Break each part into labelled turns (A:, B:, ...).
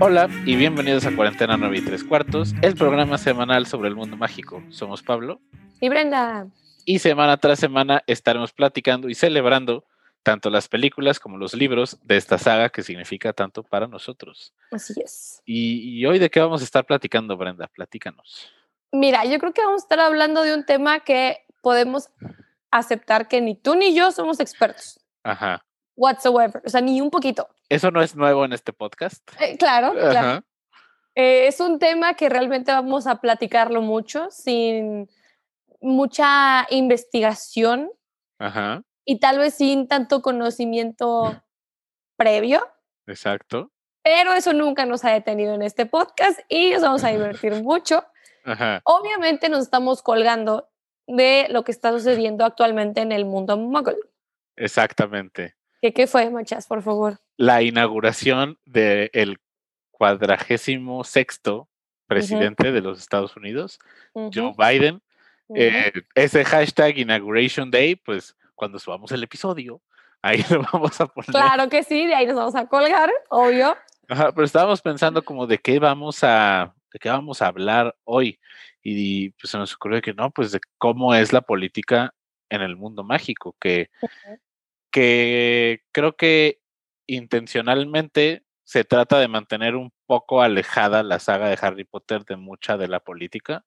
A: Hola y bienvenidos a Cuarentena 9 y 3 cuartos, el programa semanal sobre el mundo mágico. Somos Pablo.
B: Y Brenda.
A: Y semana tras semana estaremos platicando y celebrando tanto las películas como los libros de esta saga que significa tanto para nosotros.
B: Así es.
A: ¿Y, y hoy de qué vamos a estar platicando, Brenda? Platícanos.
B: Mira, yo creo que vamos a estar hablando de un tema que podemos aceptar que ni tú ni yo somos expertos.
A: Ajá.
B: Whatsoever. O sea, ni un poquito.
A: Eso no es nuevo en este podcast.
B: Eh, claro, claro.
A: Ajá.
B: Eh, es un tema que realmente vamos a platicarlo mucho, sin mucha investigación
A: Ajá.
B: y tal vez sin tanto conocimiento previo,
A: Exacto.
B: pero eso nunca nos ha detenido en este podcast y nos vamos a divertir mucho.
A: Ajá.
B: Obviamente nos estamos colgando de lo que está sucediendo actualmente en el mundo muggle.
A: Exactamente.
B: ¿Qué, qué fue, Machas, por favor?
A: La inauguración del cuadragésimo sexto presidente de los Estados Unidos, Joe Biden. Eh, ese hashtag Inauguration Day, pues cuando subamos el episodio, ahí lo vamos a poner.
B: Claro que sí, de ahí nos vamos a colgar, obvio.
A: Ajá, pero estábamos pensando como de qué vamos a, de qué vamos a hablar hoy. Y pues se nos ocurrió que no, pues de cómo es la política en el mundo mágico, que, que creo que intencionalmente se trata de mantener un poco alejada la saga de Harry Potter de mucha de la política.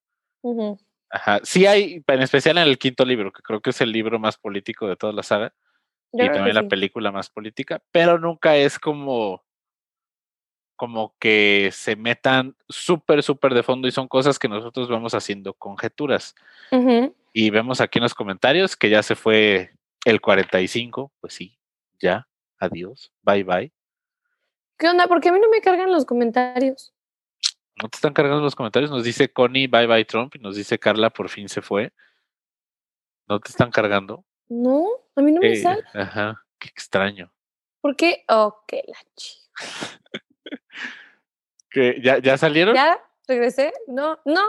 A: Ajá. Sí hay, en especial en el quinto libro, que creo que es el libro más político de toda la saga,
B: Yo
A: y también la película más política, pero nunca es como, como que se metan súper, súper de fondo y son cosas que nosotros vamos haciendo conjeturas. Y vemos aquí en los comentarios que ya se fue el 45, pues sí, ya, adiós, bye bye.
B: ¿Qué onda? ¿Por qué a mí no me cargan los comentarios?
A: ¿No te están cargando los comentarios? Nos dice Connie, bye bye Trump, y nos dice Carla, por fin se fue. ¿No te están cargando?
B: No, a mí no me
A: Eh,
B: sale.
A: ajá, qué extraño.
B: ¿Por qué? Ok, la chi.
A: ¿Que ya, ¿Ya salieron?
B: ¿Ya? ¿Regresé? No, no.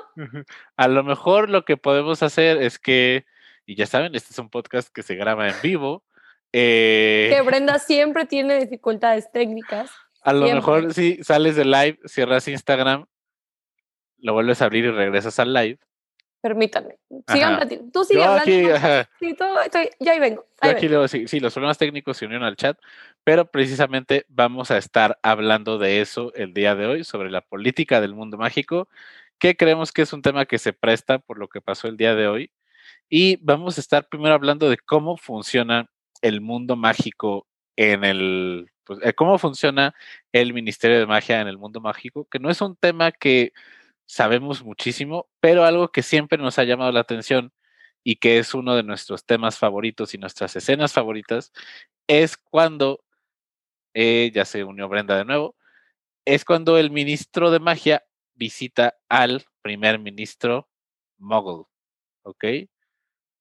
A: A lo mejor lo que podemos hacer es que, y ya saben, este es un podcast que se graba en vivo. eh,
B: Que Brenda siempre tiene dificultades técnicas.
A: a lo
B: siempre.
A: mejor si sales de live, cierras Instagram, lo vuelves a abrir y regresas al live.
B: Permítanme. Sigan platicando. Tú sigue hablando.
A: aquí, ajá,
B: Sí, todo estoy, ya ahí vengo. ahí
A: aquí
B: vengo.
A: luego, sí, sí, los problemas técnicos se unieron al chat, pero precisamente vamos a estar hablando de eso el día de hoy, sobre la política del mundo mágico, que creemos que es un tema que se presta por lo que pasó el día de hoy. Y vamos a estar primero hablando de cómo funciona el mundo mágico en el, pues, eh, cómo funciona el Ministerio de Magia en el mundo mágico, que no es un tema que sabemos muchísimo, pero algo que siempre nos ha llamado la atención y que es uno de nuestros temas favoritos y nuestras escenas favoritas, es cuando, eh, ya se unió Brenda de nuevo, es cuando el ministro de magia visita al primer ministro Muggle, ¿ok?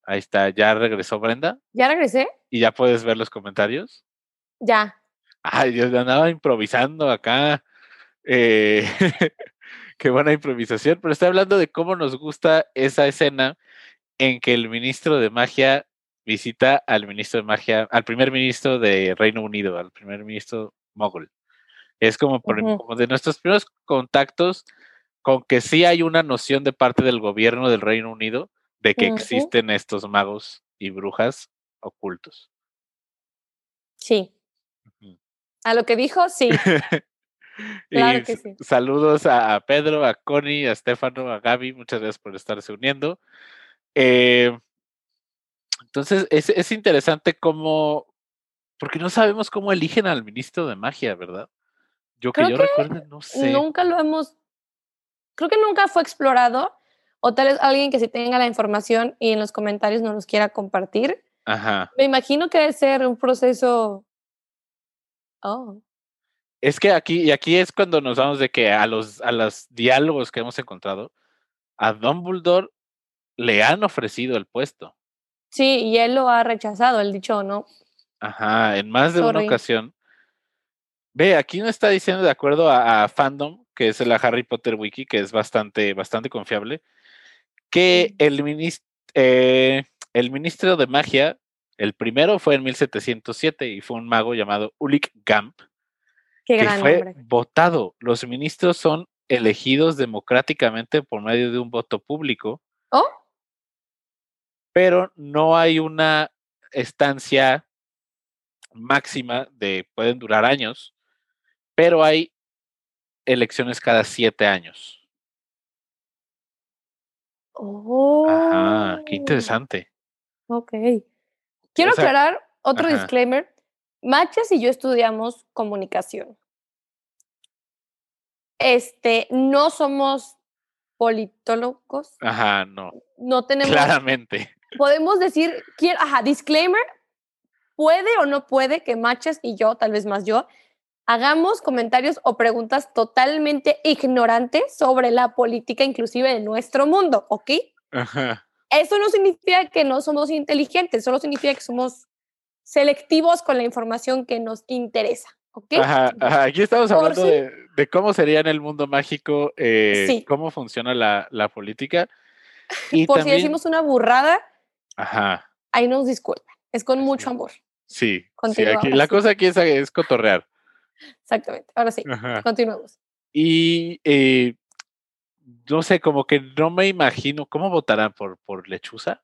A: Ahí está, ya regresó Brenda
B: ¿Ya regresé?
A: y ya puedes ver los comentarios.
B: Ya.
A: Ay, yo andaba improvisando acá. eh, qué buena improvisación, pero estoy hablando de cómo nos gusta esa escena en que el ministro de magia visita al ministro de magia, al primer ministro de Reino Unido, al primer ministro Mogul. Es como, por-
B: Ujú.
A: como de nuestros primeros contactos con que sí hay una noción de parte del gobierno del Reino Unido de que existen estos magos y brujas ocultos.
B: Sí. A lo que dijo, sí. Claro
A: y
B: que
A: s-
B: sí.
A: saludos a, Pedro, a Connie, a Estefano, a Gaby, muchas gracias por estarse uniendo. Eh, entonces, es, es interesante cómo, porque no sabemos cómo eligen al ministro de magia, ¿verdad? Yo que yo
B: que
A: recuerde, no sé.
B: Nunca lo hemos. Creo que nunca fue explorado. O tal vez alguien que sí tenga la información y en los comentarios nos los quiera compartir.
A: Ajá.
B: Me imagino que debe ser un proceso. Oh.
A: Es que aquí, y aquí es cuando nos vamos de que a los, a los diálogos que hemos encontrado, a Dumbledore le han ofrecido el puesto.
B: Sí, y él lo ha rechazado, el dicho no.
A: Ajá, en más de una ocasión. Ve, aquí no está diciendo de acuerdo a, a Fandom, que es la Harry Potter Wiki, que es bastante, bastante confiable, que el, eh, el ministro de magia, el primero fue en 1707 y fue un mago llamado Ulick Gamp,
B: Qué
A: que
B: gran
A: fue
B: nombre.
A: votado. Los ministros son elegidos democráticamente por medio de un voto público,
B: ¿Oh?
A: pero no hay una estancia máxima de, pueden durar años, pero hay elecciones cada siete años.
B: Oh.
A: Ajá, qué interesante.
B: Ok. Quiero aclarar otro
A: ajá.
B: disclaimer. Machas y yo estudiamos comunicación. Este, no somos politólogos,
A: Ajá, no,
B: no tenemos,
A: claramente.
B: podemos decir, quiero, ajá, disclaimer, puede o no puede que Machas y yo, tal vez más yo, hagamos comentarios o preguntas totalmente ignorantes sobre la política inclusive de nuestro mundo, ¿ok?
A: Ajá.
B: Eso no significa que no somos inteligentes, solo significa que somos selectivos con la información que nos interesa, ¿ok?
A: Ajá, ajá, Aquí estamos hablando
B: si-
A: de, de cómo sería en el mundo mágico, eh,
B: Sí.
A: cómo funciona la, la política. Y
B: Por
A: también,
B: si decimos una burrada,
A: ajá,
B: ahí nos disculpan. Es con mucho amor.
A: sí, aquí, la cosa aquí es, es cotorrear.
B: Exactamente. Ahora sí,
A: Ajá.
B: continuemos.
A: Y eh, no sé, como que no me imagino, ¿cómo votarán por, por lechuza?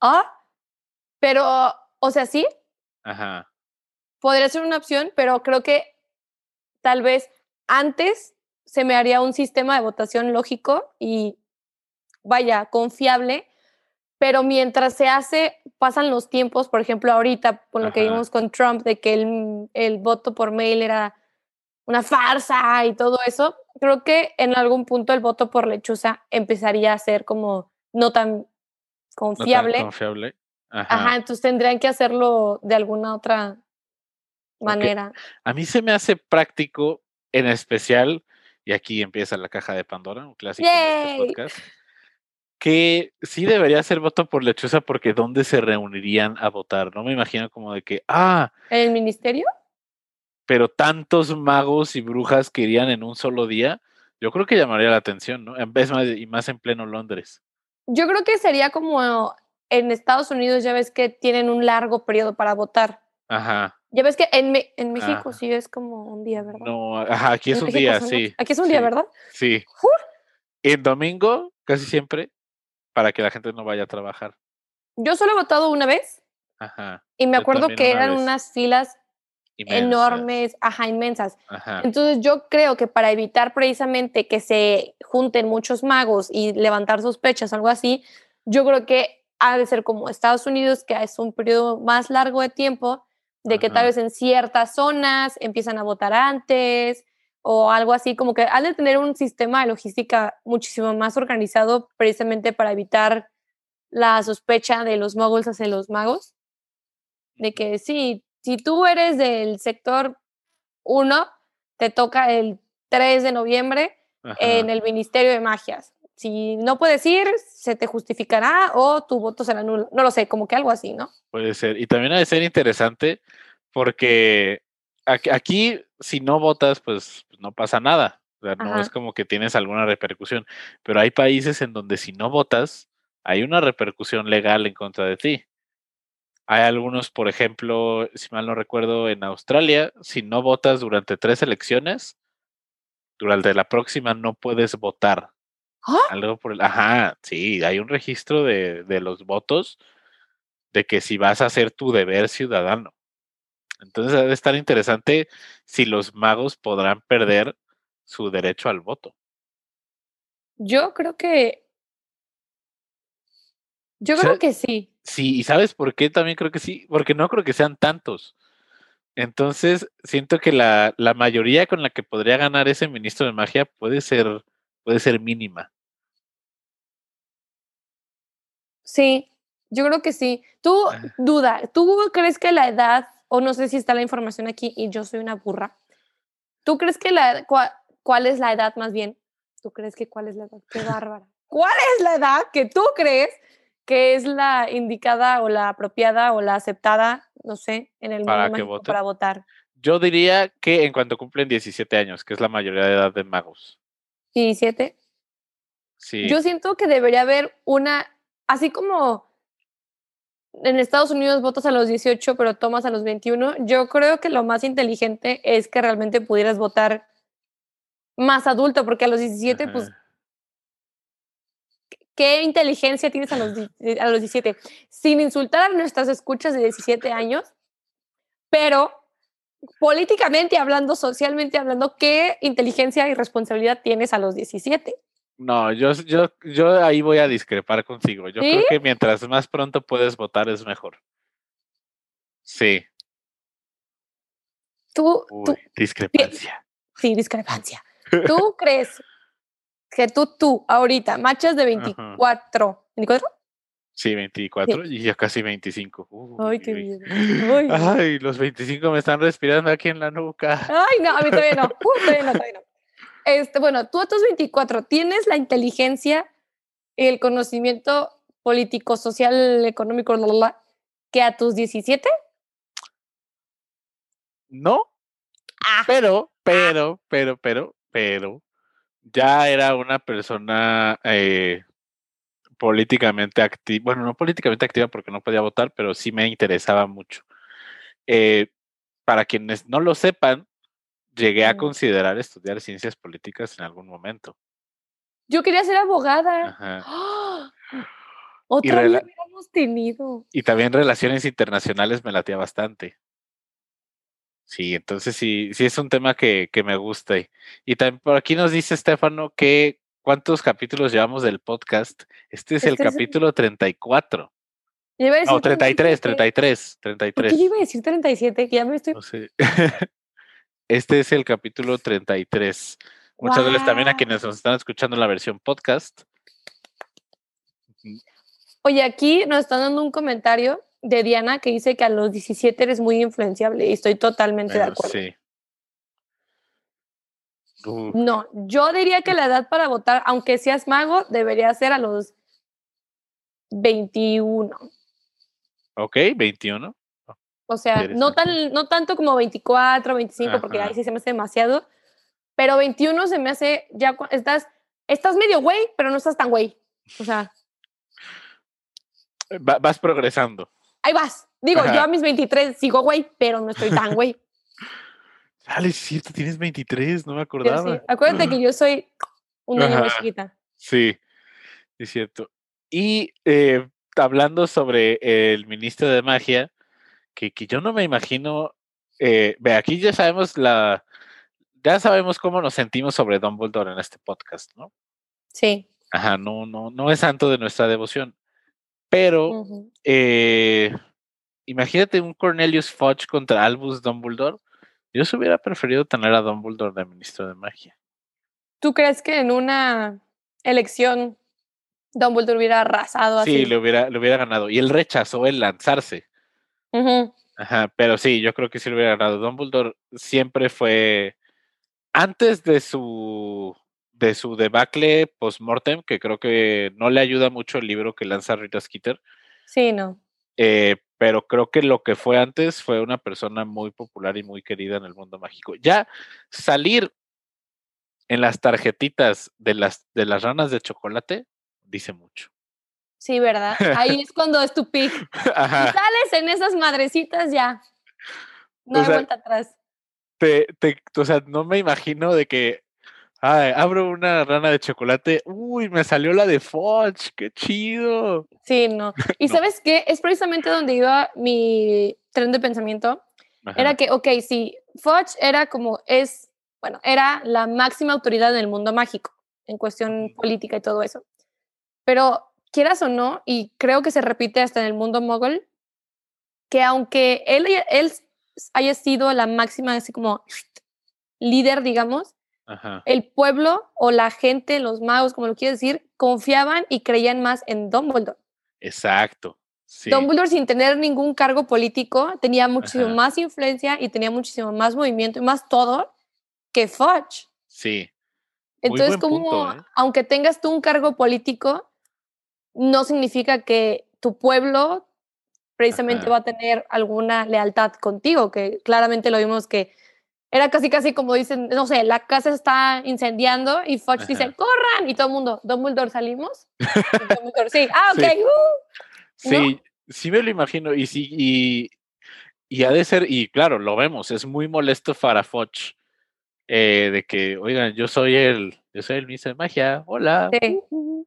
B: Ah, pero, o sea, sí,
A: Ajá,
B: podría ser una opción, pero creo que tal vez antes se me haría un sistema de votación lógico y, vaya, confiable, pero mientras se hace, pasan los tiempos, por ejemplo, ahorita, con lo que vimos con Trump, de que el, el voto por mail era una farsa y todo eso, creo que en algún punto el voto por lechuza empezaría a ser como no tan
A: no tan
B: confiable.
A: confiable. Ajá.
B: Ajá, entonces tendrían que hacerlo de alguna otra manera.
A: A mí se me hace práctico, en especial, y aquí empieza la caja de Pandora, un clásico de este podcast, que sí debería ser voto por lechuza porque ¿dónde se reunirían a votar? No me imagino como de que, ah,
B: ¿En el ministerio?
A: pero tantos magos y brujas que irían en un solo día, yo creo que llamaría la atención, ¿no? En vez más, y más en pleno Londres.
B: Yo creo que sería como en Estados Unidos, ya ves que tienen un largo periodo para votar.
A: Ajá.
B: Ya ves que en, Me- en México
A: Ajá.
B: sí es como un día, ¿verdad?
A: No, ajá, aquí es
B: En
A: un
B: México
A: día, sí.
B: Aquí es un día,
A: sí,
B: ¿verdad?
A: Sí. En domingo, casi siempre, para que la gente no vaya a trabajar.
B: Yo solo he votado una vez
A: Ajá.
B: y me acuerdo que
A: una
B: eran
A: vez.
B: unas filas enormes, ajá, inmensas.
A: Ajá.
B: Entonces yo creo que para evitar precisamente que se junten muchos magos y levantar sospechas o algo así, yo creo que ha de ser como Estados Unidos, que es un periodo más largo de tiempo, de que tal vez en ciertas zonas empiezan a votar antes o algo así, como que han de tener un sistema de logística muchísimo más organizado precisamente para evitar la sospecha de los moguls hacia los magos. De que sí, si tú eres del sector 1, te toca el 3 de noviembre
A: Ajá.
B: en el Ministerio de Magias. Si no puedes ir, se te justificará o tu voto será nulo. No lo sé, como que algo así, ¿no?
A: Puede ser. Y también ha de ser interesante porque aquí, si no votas, pues no pasa nada. O sea, no
B: Ajá.
A: es como que tienes alguna repercusión. Pero hay países en donde si no votas, hay una repercusión legal en contra de ti. Hay algunos, por ejemplo, si mal no recuerdo, en Australia, si no votas durante tres elecciones, durante la próxima no puedes votar.
B: ¡Ah!
A: Algo por el. Ajá, sí, hay un registro de, de los votos de que si vas a hacer tu deber ciudadano. Entonces debe estar interesante si los magos podrán perder su derecho al voto.
B: Yo creo que. Yo creo que sí.
A: Sí, ¿y sabes por qué? También creo que sí, porque no creo que sean tantos. Entonces, siento que la, la mayoría con la que podría ganar ese ministro de magia puede ser, puede ser mínima.
B: Sí, yo creo que sí. Tú,
A: Ah.
B: duda, ¿tú crees que la edad, o no sé si está la información aquí y yo soy una burra, ¿tú crees que la, cua- cuál es la edad más bien? ¿Tú crees que cuál es la edad? Qué bárbara. ¿Cuál es la edad que tú crees que es la indicada o la apropiada o la aceptada, no sé, en el
A: Para
B: mundo
A: que
B: para votar?
A: Yo diría que en cuanto cumplen 17 años, que es la mayoría de edad de magos.
B: 17.
A: Sí.
B: Yo siento que debería haber una, así como en Estados Unidos votas a los 18, pero tomas a los 21. Yo creo que lo más inteligente es que realmente pudieras votar más adulto, porque a los 17, pues. ¿qué inteligencia tienes a los, a los 17? Sin insultar a nuestras escuchas de 17 años, pero políticamente hablando, socialmente hablando, ¿qué inteligencia y responsabilidad tienes a los 17?
A: No, yo, yo, yo ahí voy a discrepar contigo. Yo creo que mientras más pronto puedes votar es mejor. Sí,
B: Tú, tú,
A: uy, discrepancia.
B: sí, discrepancia. ¿Tú crees que tú, tú, ahorita, machas de 24, ¿24?
A: Sí, 24 y ya casi 25. Uy,
B: Ay, qué. Ay, no.
A: Ay, los 25 me están respirando aquí en la nuca.
B: Ay, no, a mí todavía no. Uh, todavía no, todavía no. Este, bueno, tú a tus 24, ¿tienes la inteligencia y el conocimiento político, social, económico, la, la, la, que a tus 17?
A: No,
B: Ah,
A: pero, pero, pero, pero, pero, ya era una persona eh, políticamente activa, bueno, no políticamente activa porque no podía votar, pero sí me interesaba mucho. Eh, para quienes no lo sepan, llegué a considerar estudiar ciencias políticas en algún momento.
B: yo quería ser abogada.
A: Ajá.
B: ¡Ah! Otra vez hubiéramos tenido.
A: Y también relaciones internacionales me latía bastante. Sí, entonces sí, sí es un tema que, que me gusta. Y, y también por aquí nos dice Estefano que cuántos capítulos llevamos del podcast. Este es el
B: Este es el-
A: capítulo 34.
B: Yo iba a decir
A: No, 33, 33,
B: ¿Por
A: 33.
B: qué yo iba a decir 37? Que ya me estoy.
A: No sé. Este es el capítulo 33. Muchas gracias también a quienes nos están escuchando en la versión podcast.
B: Oye, aquí nos están dando un comentario de Diana que dice que a los 17 eres muy influenciable y estoy totalmente de acuerdo.
A: sí.
B: No, yo diría que la edad para votar, aunque seas mago, debería ser a los 21.
A: ok, 21.
B: O sea, no, tan, no tanto como 24, 25, porque ahí sí se me hace demasiado, pero 21 se me hace, ya estás, estás medio güey, pero no estás tan güey. O sea,
A: Va- vas progresando.
B: ahí vas. Digo, yo a mis 23 sigo güey, pero no estoy tan güey.
A: Dale, es cierto, tienes 23, no me acordaba.
B: sí. Acuérdate que yo soy una niña chiquita.
A: Sí, es cierto. Y eh, hablando sobre el ministro de magia, que, que yo no me imagino, eh, ve, aquí ya sabemos la, ya sabemos cómo nos sentimos sobre Dumbledore en este podcast, ¿no?
B: Sí.
A: Ajá, no, no, no es santo de nuestra devoción, pero eh, imagínate un Cornelius Fudge contra Albus Dumbledore. Yo se hubiera preferido tener a Dumbledore de ministro de magia.
B: ¿Tú crees que en una elección Dumbledore hubiera arrasado así?
A: Sí, le hubiera, le hubiera ganado. Y él rechazó el lanzarse. Ajá, pero sí, yo creo que sí lo hubiera ganado. Dumbledore siempre fue antes de su de su debacle post-mortem, que creo que no le ayuda mucho el libro que lanza Rita Skeeter,
B: Sí, no.
A: eh, pero creo que lo que fue antes fue una persona muy popular y muy querida en el mundo mágico. Ya salir en las tarjetitas de las de las ranas de chocolate dice mucho.
B: Sí, ¿verdad? Ahí es cuando es tu pick. Si sales en esas madrecitas, ya. No
A: O
B: hay
A: sea,
B: vuelta atrás.
A: te, te, o sea, no me imagino de que ay, abro una rana de chocolate, uy, me salió la de Fudge, qué chido.
B: Sí, no. ¿Y
A: No.
B: sabes qué? Es precisamente donde iba mi tren de pensamiento. Era que, ok, sí, Fudge era como, es, bueno, era la máxima autoridad en el mundo mágico, en cuestión política y todo eso. Pero quieras o no, y creo que se repite hasta en el mundo mogol, que aunque él, haya- él haya sido la máxima, así como líder, digamos,
A: ajá,
B: el pueblo o la gente, los magos, como lo quieres decir, confiaban y creían más en Dumbledore.
A: exacto. Sí,
B: Dumbledore, sin tener ningún cargo político, tenía muchísimo
A: Ajá.
B: más influencia y tenía muchísimo más movimiento y más todo que Fudge.
A: sí. Muy
B: Entonces, como
A: punto, ¿eh?
B: aunque tengas tú un cargo político, no significa que tu pueblo precisamente
A: Ajá.
B: va a tener alguna lealtad contigo, que claramente lo vimos que era casi casi como dicen, no sé, la casa está incendiando y Fudge dice, corran, y todo el mundo, Dumbledore salimos. Dumbledore, sí, ah, ok,
A: Sí.
B: uh".
A: Sí, sí me lo imagino. Y sí, y, y ha de ser, y claro, lo vemos, es muy molesto para Foch. eh, de que, oigan, yo soy el, yo soy el ministro de magia, hola.
B: Sí.
A: ujú".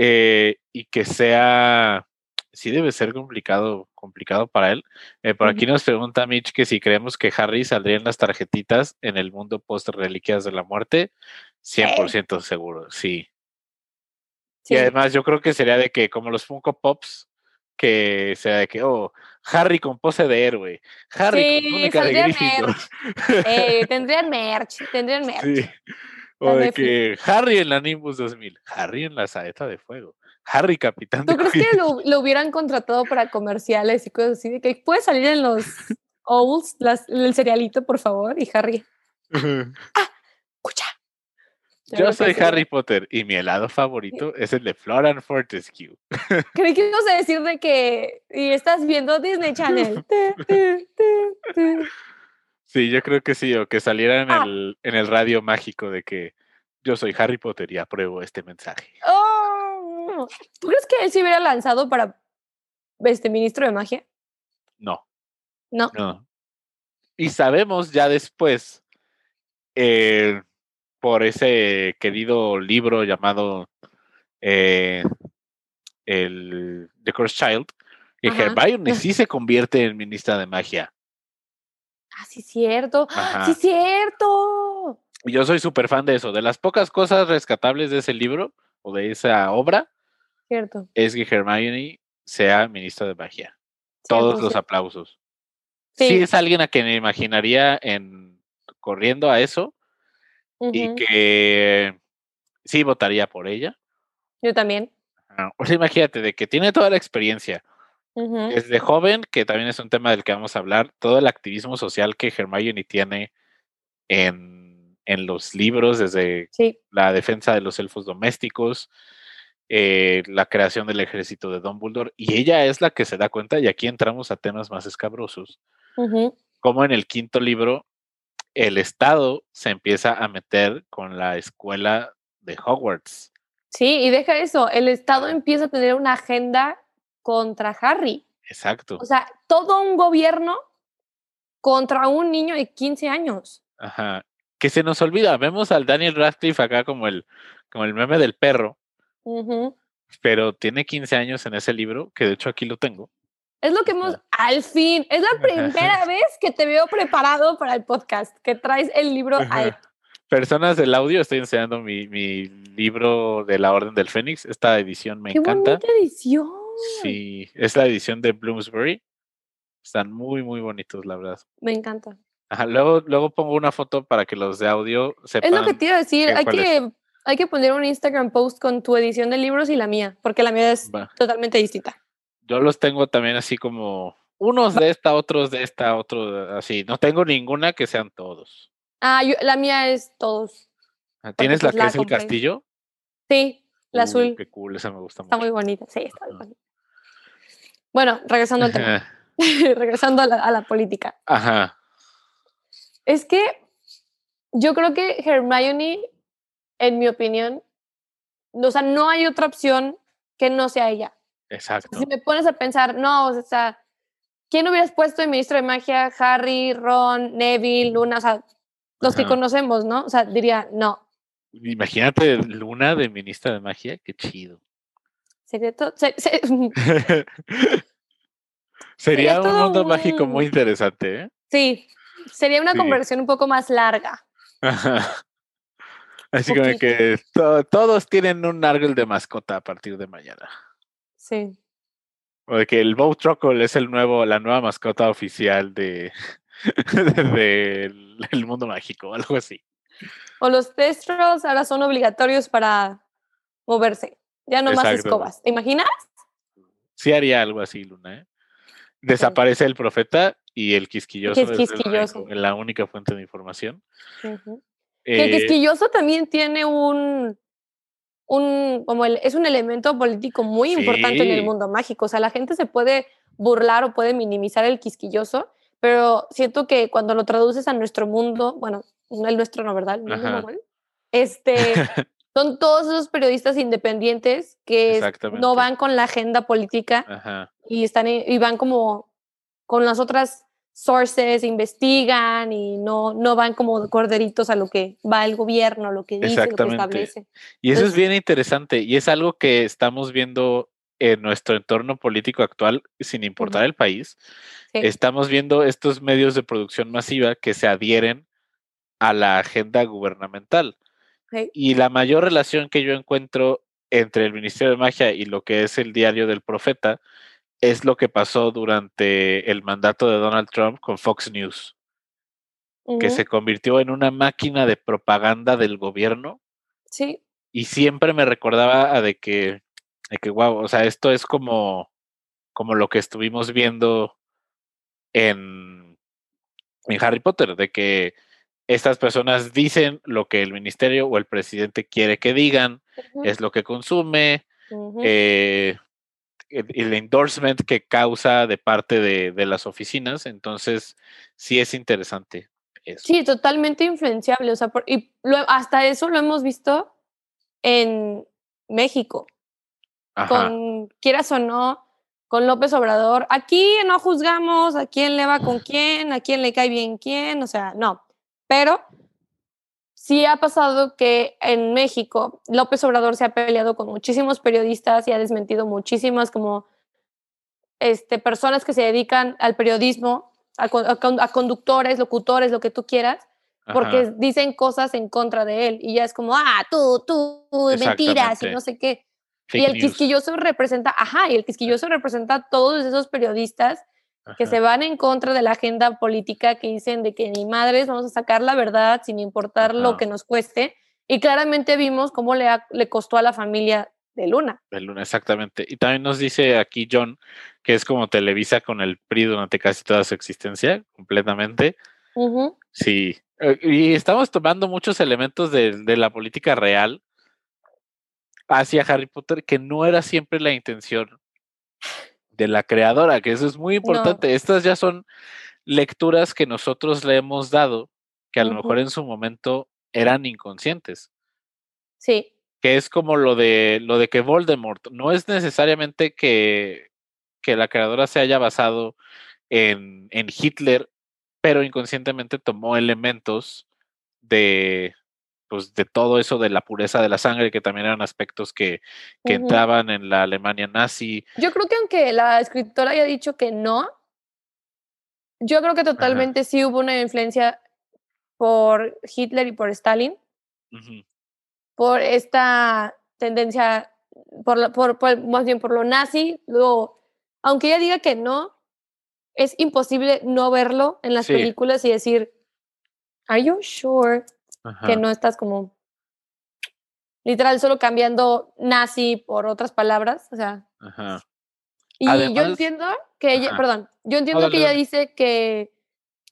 A: Eh, y que sea, sí debe ser complicado, complicado para él. Eh, por aquí nos pregunta Mitch que si creemos que Harry saldría en las tarjetitas en el mundo post reliquias de la muerte, 100% seguro, sí.
B: Sí.
A: Y además yo creo que sería de que, como los Funko Pops, que sea de que, oh, Harry con pose de héroe, Harry
B: Sí,
A: con túnica de Gryffindor.
B: Eh, tendrían merch, tendrían merch.
A: Sí. O de que Harry en la Nimbus 2000, Harry en la saeta de fuego, Harry capitán de
B: ¿Tú crees que lo, lo hubieran contratado para comerciales y cosas así? De que puede salir en los Owls, las, el cerealito, por favor, y Harry. Escucha.
A: Yo soy Harry Potter y mi helado favorito es el de Florian Fortescue.
B: Creí que ibas a decir de que. Y estás viendo Disney Channel.
A: Sí, yo creo que sí, o que saliera en,
B: Ah.
A: el, en el radio mágico de que yo soy Harry Potter y apruebo este mensaje.
B: Oh, ¿Tú crees que él se hubiera lanzado para este ministro de magia?
A: No,
B: No.
A: no. Y sabemos ya después, eh, por ese querido libro llamado eh, el The Cursed Child, que. Hermione sí se convierte en ministra de magia.
B: Ah, sí, cierto.
A: Ajá.
B: Sí, cierto.
A: Yo soy súper fan de eso. De las pocas cosas rescatables de ese libro o de esa obra
B: Cierto.
A: es que Hermione sea ministra de magia. Todos
B: cierto,
A: los aplausos. Sí.
B: Sí.
A: es alguien a quien me imaginaría en corriendo a eso y que sí votaría por ella.
B: Yo también.
A: Ah, O sea, imagínate de que tiene toda la experiencia
B: Ujú,
A: desde joven, que también es un tema del que vamos a hablar, todo el activismo social que Hermione tiene en, en los libros, desde
B: Sí.
A: la defensa de los elfos domésticos, eh, la creación del ejército de Dumbledore, y ella es la que se da cuenta, y aquí entramos a temas más escabrosos, como en el quinto libro el Estado se empieza a meter con la escuela de Hogwarts.
B: Sí, y deja eso. El Estado empieza a tener una agenda contra Harry.
A: Exacto.
B: O sea, todo un gobierno contra un niño de 15 años.
A: Ajá. Que se nos olvida, vemos al Daniel Radcliffe acá como el, como el meme del perro,
B: Ujú.
A: pero tiene 15 años en ese libro, que de hecho aquí lo tengo.
B: Es lo que hemos, al fin, es la primera vez que te veo preparado para el podcast, que traes el libro al...
A: Ajá. Personas del audio, estoy enseñando mi, mi libro de la Orden del Fénix. Esta edición me
B: ¡Qué
A: encanta.
B: bonita edición!
A: Sí, es la edición de Bloomsbury. Están muy, muy bonitos, la verdad.
B: Me encanta.
A: Ajá, luego, luego pongo una foto para que los de audio sepan.
B: Es lo que te iba a decir, hay
A: es.
B: que, hay que poner un Instagram post con tu edición de libros y la mía, porque la mía es
A: Va.
B: totalmente distinta.
A: Yo los tengo también así como unos de esta, otros de esta, otros así. No tengo ninguna que sean todos.
B: Ah, yo- la mía es todos.
A: Ah, ¿Tienes la
B: pues
A: que
B: la
A: es el castillo?
B: Sí, la azul.
A: Qué cool, esa me gusta
B: Está
A: mucho.
B: muy bonita, sí, está muy bonita. Bueno, regresando al tema, regresando a la, a la política.
A: Ajá.
B: Es que yo creo que Hermione, en mi opinión, o sea, no hay otra opción que no sea ella.
A: Exacto.
B: Si me pones a pensar, no, o sea, ¿quién hubieras puesto de ministro de magia? Harry, Ron, Neville, Luna, o sea, los que conocemos, ¿no? O sea, diría, no.
A: Imagínate Luna de ministra de magia, qué chido.
B: Secreto, se- se-
A: Sería un mundo mágico muy interesante, ¿eh?
B: sí, sería una
A: Sí.
B: conversión un poco más larga.
A: Ajá. Así como que to- todos tienen un árbol de mascota a partir de mañana.
B: Sí.
A: O de que el Bow Truckle es el nuevo, la nueva mascota oficial de, del el mundo mágico, algo así.
B: O los testros ahora son obligatorios para moverse. Ya no más escobas. ¿Te imaginas?
A: Sí haría algo así, Luna, ¿eh? Desaparece el profeta y el quisquilloso,
B: es
A: el
B: quisquilloso.
A: la única fuente de información.
B: El
A: Eh,
B: quisquilloso también tiene un, un como el, es un elemento político muy importante en el mundo mágico. O sea, la gente se puede burlar o puede minimizar el quisquilloso, pero siento que cuando lo traduces a nuestro mundo, bueno, no el nuestro, no, ¿verdad? El mundo
A: Ajá.
B: este, son todos esos periodistas independientes que no van con la agenda política y están y van como con las otras sources, investigan y no, no van como corderitos a lo que va el gobierno, lo que dice, lo que establece.
A: Y eso es bien interesante y es algo que estamos viendo en nuestro entorno político actual, sin importar el país. Estamos viendo estos medios de producción masiva que se adhieren a la agenda gubernamental. Y la mayor relación que yo encuentro entre el Ministerio de Magia y lo que es el diario del profeta es lo que pasó durante el mandato de Donald Trump con Fox News, que se convirtió en una máquina de propaganda del gobierno.
B: Sí.
A: Y siempre me recordaba a de que, de que, wow, o sea, esto es como, como lo que estuvimos viendo en, en Harry Potter, de que estas personas dicen lo que el ministerio o el presidente quiere que digan, es lo que consume, eh, el, endorsement que causa de parte de, las oficinas, entonces sí es interesante. Eso.
B: Sí, totalmente influenciable, o sea, y hasta eso lo hemos visto en México, con, quieras o no, con López Obrador, aquí no juzgamos a quién le va con quién, a quién le cae bien quién, o sea, no, pero sí ha pasado que en México López Obrador se ha peleado con muchísimos periodistas y ha desmentido muchísimas como este, personas que se dedican al periodismo, a, conductores, locutores, lo que tú quieras, porque dicen cosas en contra de él y ya es como, ah, tú, tú, mentiras y no sé qué. y el quisquilloso representa, ajá, y el quisquilloso representa a todos esos periodistas que se van en contra de la agenda política que dicen de que ni madres vamos a sacar la verdad sin importar lo que nos cueste. Y claramente vimos cómo le, le costó a la familia de Luna.
A: De Luna, exactamente. Y también nos dice aquí John que es como Televisa con el PRI durante casi toda su existencia, completamente. Sí. Eh, y estamos tomando muchos elementos de, de la política real hacia Harry Potter, que no era siempre la intención de la creadora, que eso es muy importante. Estas ya son lecturas que nosotros le hemos dado, que a lo mejor en su momento eran inconscientes.
B: Sí.
A: Que es como lo de lo de que Voldemort no es necesariamente que, que la creadora se haya basado en, en Hitler, pero inconscientemente tomó elementos de, pues de todo eso de la pureza de la sangre, que también eran aspectos que, que entraban en la Alemania nazi.
B: Yo creo que aunque la escritora haya dicho que no, yo creo que totalmente sí hubo una influencia por Hitler y por Stalin, por esta tendencia, por, por, más bien por lo nazi, luego, aunque ella diga que no, es imposible no verlo en las películas y decir, ¿Are you sure? Que no estás como literal solo cambiando nazi por otras palabras, o sea. Y yo entiendo que ella, perdón, yo entiendo que ella dice que,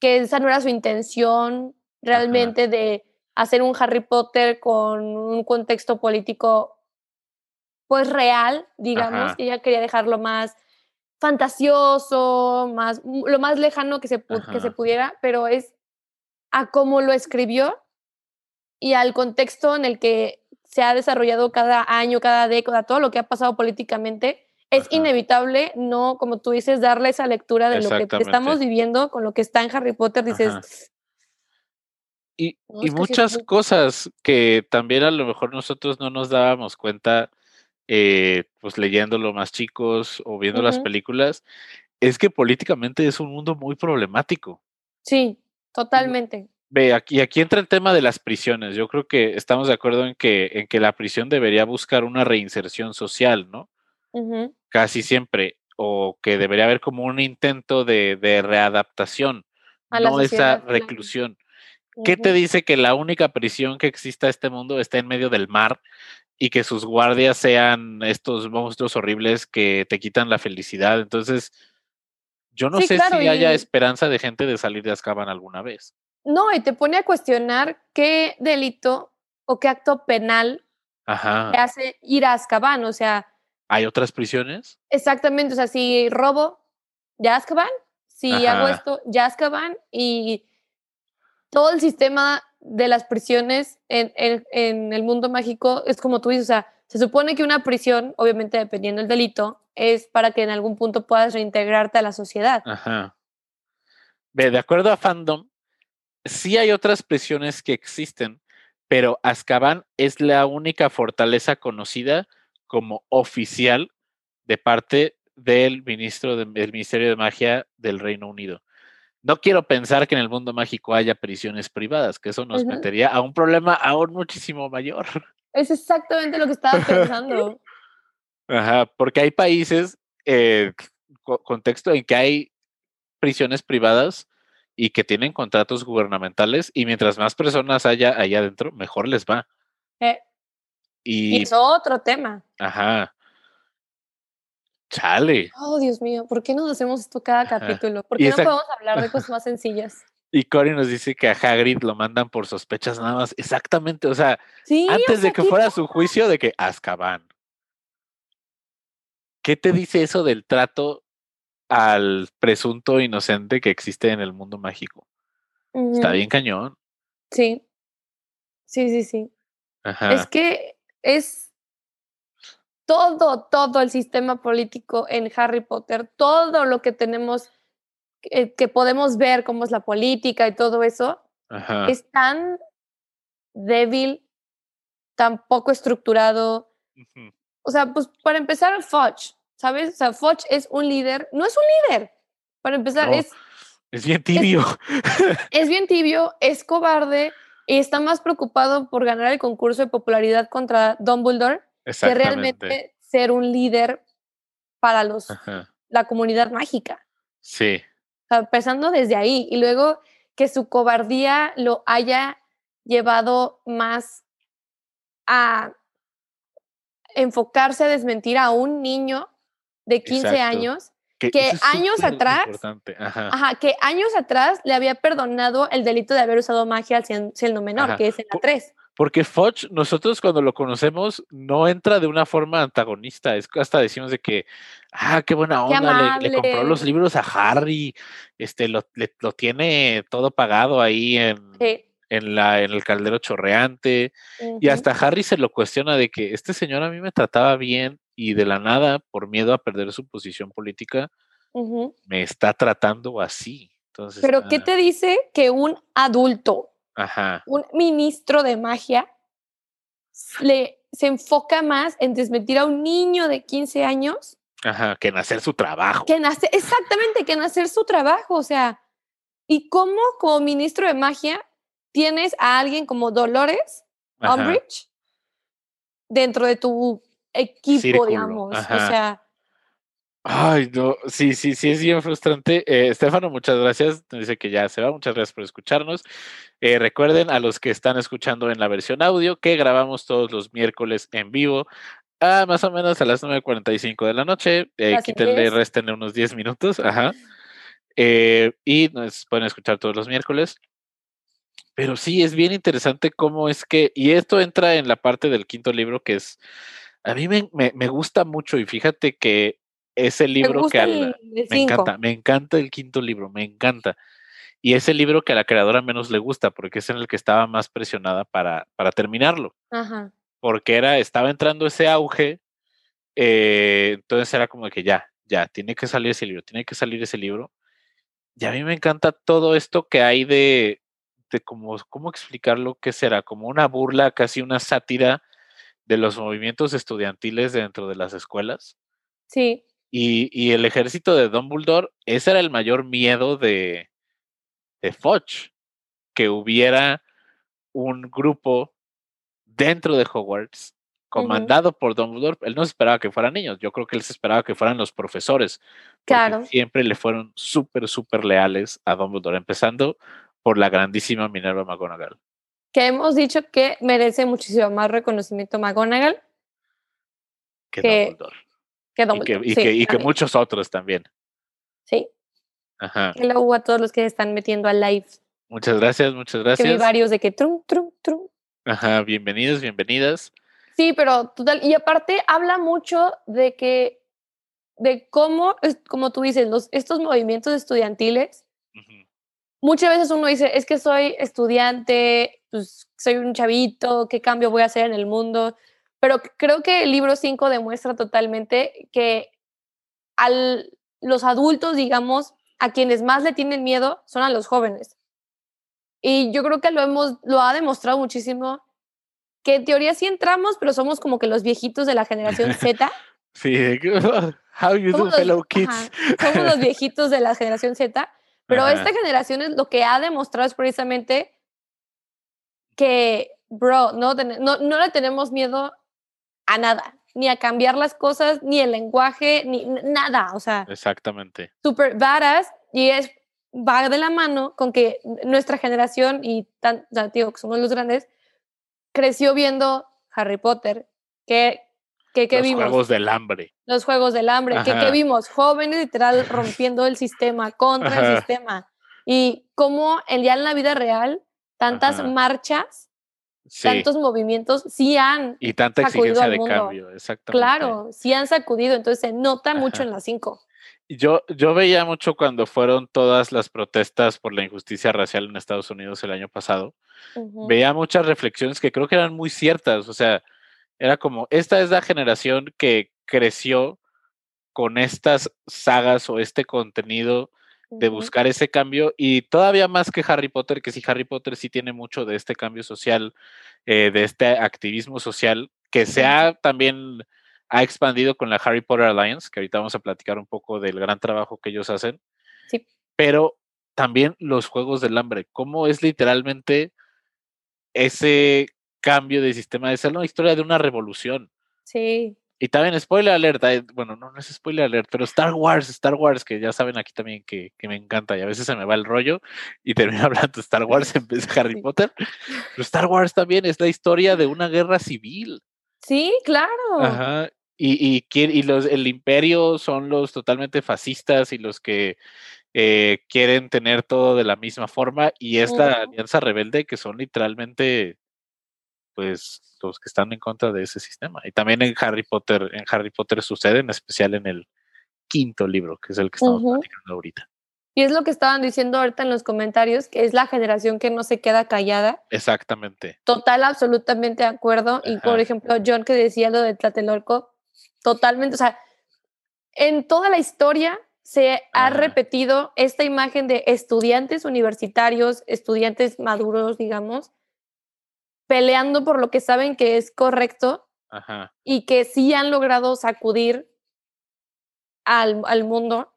B: que esa no era su intención realmente de hacer un Harry Potter con un contexto político pues real, digamos, que ella quería dejarlo más fantasioso, más lo más lejano que se, que se pudiera, pero es a cómo lo escribió y al contexto en el que se ha desarrollado cada año, cada década, todo lo que ha pasado políticamente, es inevitable no, como tú dices, darle esa lectura de lo que estamos viviendo con lo que está en Harry Potter, dices...
A: Y, y muchas cosas que también a lo mejor nosotros no nos dábamos cuenta, eh, pues leyéndolo más chicos o viendo las películas, es que políticamente es un mundo muy problemático.
B: Sí, totalmente.
A: Ve, aquí, aquí entra el tema de las prisiones. Yo creo que estamos de acuerdo en que, en que la prisión debería buscar una reinserción social, ¿no? Casi siempre. O que debería haber como un intento de, readaptación, no esa reclusión. ¿Qué te dice que la única prisión que exista en este mundo está en medio del mar y que sus guardias sean estos monstruos horribles que te quitan la felicidad? Entonces, yo no sé si haya esperanza de gente de salir de Azkaban alguna vez.
B: No, y te pone a cuestionar qué delito o qué acto penal te hace ir a Azkaban, o sea...
A: ¿Hay otras prisiones?
B: Exactamente, o sea, si robo, ya Azkaban, si hago esto, ya Azkaban, y todo el sistema de las prisiones en, en, en, el mundo mágico es como tú dices, o sea, se supone que una prisión, obviamente dependiendo del delito, es para que en algún punto puedas reintegrarte a la sociedad.
A: Ajá. Ve, de acuerdo a Fandom, sí hay otras prisiones que existen, pero Azkaban es la única fortaleza conocida como oficial de parte del ministro del Ministerio de Magia del Reino Unido. No quiero pensar que en el mundo mágico haya prisiones privadas, que eso nos uh -huh. metería a un problema aún muchísimo mayor.
B: Es exactamente lo que estaba pensando.
A: Ajá, porque hay países, eh, contexto en que hay prisiones privadas y que tienen contratos gubernamentales y mientras más personas haya allá adentro, mejor les va.
B: Eh, y, es otro tema.
A: Ajá. Chale.
B: Oh, Dios mío, ¿por qué no hacemos esto cada capítulo? ¿Por qué no podemos hablar de cosas más sencillas?
A: Y Cory nos dice que a Hagrid lo mandan por sospechas nada más. Exactamente, o sea, sí, antes o sea, de que fuera su juicio de que Azkaban. ¿Qué te dice eso del trato al presunto inocente que existe en el mundo mágico? Uh -huh. Está bien cañón.
B: Sí. Sí, sí, sí.
A: Ajá.
B: Es que es todo, todo el sistema político en Harry Potter, todo lo que tenemos, que, que podemos ver cómo es la política y todo eso,
A: Ajá.
B: es tan débil, tan poco estructurado.
A: Uh -huh.
B: O sea, pues para empezar, Fudge, ¿sabes? O sea, Fudge es un líder, no es un líder, para empezar,
A: no,
B: es...
A: Es bien tibio.
B: Es, es bien tibio, es cobarde y está más preocupado por ganar el concurso de popularidad contra Dumbledore que realmente ser un líder para los,
A: Ajá.
B: la comunidad mágica.
A: Sí.
B: O sea, empezando desde ahí y luego que su cobardía lo haya llevado más a enfocarse a desmentir a un niño de 15
A: Exacto.
B: años
A: Que,
B: años atrás,
A: importante. Ajá.
B: ajá, que años atrás le había perdonado el delito de haber usado magia al siendo menor,
A: Ajá.
B: que es en la
A: Po-
B: 3.
A: Porque Fudge, nosotros cuando lo conocemos, no entra de una forma antagonista. Es que hasta decimos de que, ah, qué buena
B: Qué
A: onda, le, le compró los libros a Harry, este, lo, le- lo tiene todo pagado ahí en,
B: Sí.
A: en, la, en el caldero chorreante. Y hasta Harry se lo cuestiona de que este señor a mí me trataba bien y de la nada, por miedo a perder su posición política, me está tratando así. Entonces,
B: Pero ¿qué
A: ah,
B: te dice que un adulto,
A: ajá,
B: un ministro de magia, le, se enfoca más en desmentir a un niño de 15 años
A: ajá, que en hacer su trabajo.
B: que en hacer, exactamente, que en hacer su trabajo? O sea, ¿y cómo como ministro de magia tienes a alguien como Dolores. Umbridge dentro de tu equipo,
A: Círculo,
B: digamos? O sea,
A: Ay, no, sí, sí, sí, es bien frustrante. Eh, Estefano, muchas gracias. Nos Dice que ya se va. Muchas gracias por escucharnos. Eh, recuerden a los que están escuchando en la versión audio que grabamos todos los miércoles en vivo a más o menos a las 9.45 de la noche. Eh, quítenle,
B: es.
A: restenle unos 10 minutos. Ajá. Eh, y nos pueden escuchar todos los miércoles. Pero sí, es bien interesante cómo es que, y esto entra en la parte del quinto libro que es, a mí me, me, me gusta mucho y fíjate que es el
B: me
A: libro que me
B: cinco.
A: encanta, me encanta el quinto libro, me encanta. Y es el libro que a la creadora menos le gusta porque es en el que estaba más presionada para, para terminarlo,
B: Ajá.
A: porque era, estaba entrando ese auge, eh, entonces era como que ya, ya, tiene que salir ese libro, tiene que salir ese libro. Y a mí me encanta todo esto que hay de, de cómo, cómo explicarlo, qué será, como una burla, casi una sátira de los movimientos estudiantiles dentro de las escuelas.
B: Sí,
A: Y, y el ejército de Dumbledore, ese era el mayor miedo de, de Fudge, que hubiera un grupo dentro de Hogwarts comandado por Dumbledore. Él no se esperaba que fueran niños, yo creo que él se esperaba que fueran los profesores,
B: claro.
A: siempre le fueron súper, súper leales a Dumbledore, empezando por la grandísima Minerva McGonagall.
B: Que hemos dicho que merece muchísimo más reconocimiento McGonagall
A: Que
B: que,
A: Dumbledore.
B: que
A: Y que,
B: Dumbledore.
A: y
B: Sí,
A: que, y que
B: también.
A: muchos otros también.
B: Sí.
A: Ajá.
B: Hello a todos los que se están metiendo al live.
A: Muchas gracias, muchas
B: Que vi
A: gracias.
B: varios de que trum, trum, trum.
A: Ajá, bienvenidos, bienvenidas.
B: Sí, pero total. Y aparte habla mucho de que, de cómo, como tú dices, los, estos movimientos estudiantiles
A: Ujú.
B: Muchas veces uno dice, es que soy estudiante, pues soy un chavito, ¿qué cambio voy a hacer en el mundo? Pero creo que el libro 5 demuestra totalmente que al, los adultos, digamos, a quienes más le tienen miedo son a los jóvenes. Y yo creo que lo, hemos, lo ha demostrado muchísimo, que en teoría sí entramos, pero somos como que los viejitos de la generación Z.
A: sí, how you do, fellow kids.
B: somos los viejitos de la generación Z, pero esta generación es lo que ha demostrado es precisamente que, bro, no, no, no le tenemos miedo a nada, ni a cambiar las cosas, ni el lenguaje, ni nada, o sea.
A: Exactamente.
B: Super varas y es va de la mano con que nuestra generación y tan, que somos los grandes, creció viendo Harry Potter, que, que, que
A: los
B: vimos.
A: Juegos del hambre.
B: Los Juegos del Hambre, que, que, vimos jóvenes literal rompiendo el sistema, contra el sistema. Y cómo el, ya en la vida real, tantas marchas tantos movimientos sí han
A: y tanta exigencia de cambio, exactamente.
B: Claro, sí han sacudido, entonces se nota mucho en las cinco.
A: Yo, yo veía mucho cuando fueron todas las protestas por la injusticia racial en Estados Unidos el año pasado. Veía muchas reflexiones que creo que eran muy ciertas. O sea, era como, esta es la generación que creció con estas sagas o este contenido de buscar ese cambio y todavía más que Harry Potter, que sí, Harry Potter sí tiene mucho de este cambio social, eh, de este activismo social, que se ha también ha expandido con la Harry Potter Alliance, que ahorita vamos a platicar un poco del gran trabajo que ellos hacen.
B: Sí.
A: Pero también los Juegos del Hambre, cómo es literalmente ese cambio de sistema, de una historia de una revolución.
B: Sí.
A: Y también spoiler alert, bueno, no, no es spoiler alert, pero Star Wars, Star Wars, que ya saben aquí también que, que me encanta y a veces se me va el rollo y termino hablando de Star Wars en vez de Harry Potter. Pero Star Wars también es la historia de una guerra civil.
B: Sí, claro.
A: Ajá. Y, y, y los, el imperio son los totalmente fascistas y los que eh, quieren tener todo de la misma forma y es la alianza rebelde que son literalmente pues los que están en contra de ese sistema. Y también en Harry Potter, en Harry Potter sucede, en especial en el quinto libro, que es el que estamos platicando ahorita.
B: Y es lo que estaban diciendo ahorita en los comentarios, que es la generación que no se queda callada.
A: Exactamente.
B: Total, absolutamente de acuerdo. Y por ejemplo, John que decía lo de Tlatelolco, totalmente, o sea, en toda la historia se ha repetido esta imagen de estudiantes universitarios, estudiantes maduros, digamos, peleando por lo que saben que es correcto y que sí han logrado sacudir al, al mundo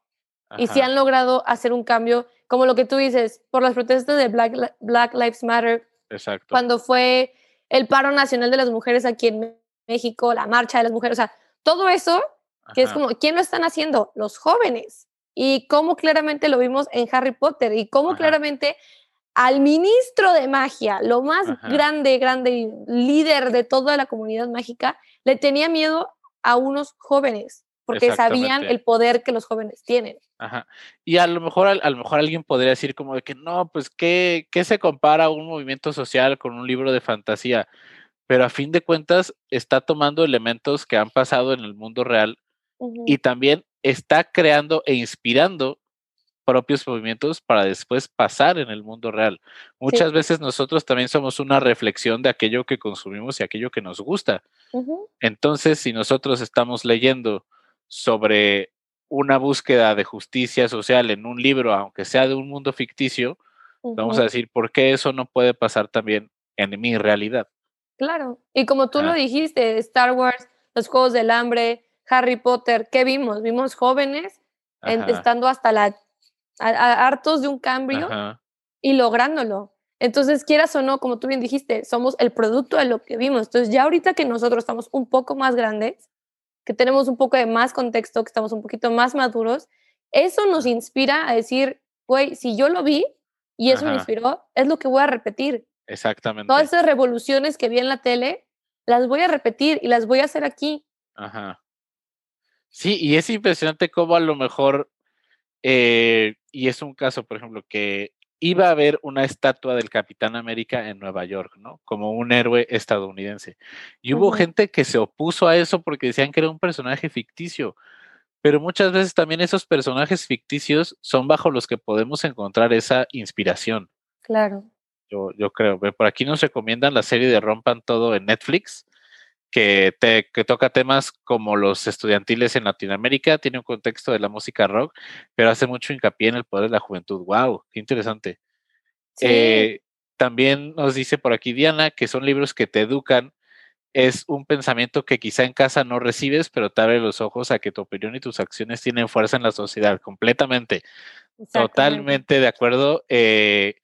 B: y sí han logrado hacer un cambio, como lo que tú dices, por las protestas de Black, Black Lives Matter.
A: Exacto.
B: Cuando fue el paro nacional de las mujeres aquí en México, la marcha de las mujeres, o sea, todo eso, que es como, ¿quién lo están haciendo? Los jóvenes. Y cómo claramente lo vimos en Harry Potter y cómo claramente al ministro de magia, lo más grande, grande líder de toda la comunidad mágica, le tenía miedo a unos jóvenes, porque sabían el poder que los jóvenes tienen.
A: Ajá. Y a lo mejor, a, lo mejor alguien podría decir como de que no, pues ¿qué, ¿qué se compara un movimiento social con un libro de fantasía? Pero a fin de cuentas está tomando elementos que han pasado en el mundo real y también está creando e inspirando propios movimientos para después pasar en el mundo real. Muchas veces nosotros también somos una reflexión de aquello que consumimos y aquello que nos gusta. Entonces, si nosotros estamos leyendo sobre una búsqueda de justicia social en un libro, aunque sea de un mundo ficticio, vamos a decir, ¿por qué eso no puede pasar también en mi realidad?
B: Claro, y como tú lo dijiste, Star Wars, los Juegos del Hambre, Harry Potter, ¿qué vimos? Vimos jóvenes estando hasta la hartos de un cambio y lográndolo. Entonces, quieras o no, como tú bien dijiste, somos el producto de lo que vimos. Entonces, ya ahorita que nosotros estamos un poco más grandes, que tenemos un poco de más contexto, que estamos un poquito más maduros, eso nos inspira a decir, güey, si yo lo vi y eso me inspiró, es lo que voy a repetir.
A: Exactamente.
B: Todas esas revoluciones que vi en la tele, las voy a repetir y las voy a hacer aquí.
A: Ajá. Sí, y es impresionante cómo a lo mejor eh, y es un caso, por ejemplo, que iba a haber una estatua del Capitán América en Nueva York, ¿no? Como un héroe estadounidense. Y hubo gente que se opuso a eso porque decían que era un personaje ficticio. pero muchas veces también esos personajes ficticios son bajo los que podemos encontrar esa inspiración.
B: Claro.
A: Yo, yo creo. Por aquí nos recomiendan la serie de Rompan Todo en Netflix, que, te, que toca temas como los estudiantiles en Latinoamérica, tiene un contexto de la música rock, pero hace mucho hincapié en el poder de la juventud. ¡Wow! ¡Qué interesante! Eh, también nos dice por aquí Diana que son libros que te educan. Es un pensamiento que quizá en casa no recibes, pero te abre los ojos a que tu opinión y tus acciones tienen fuerza en la sociedad, completamente. Totalmente de acuerdo. Eh,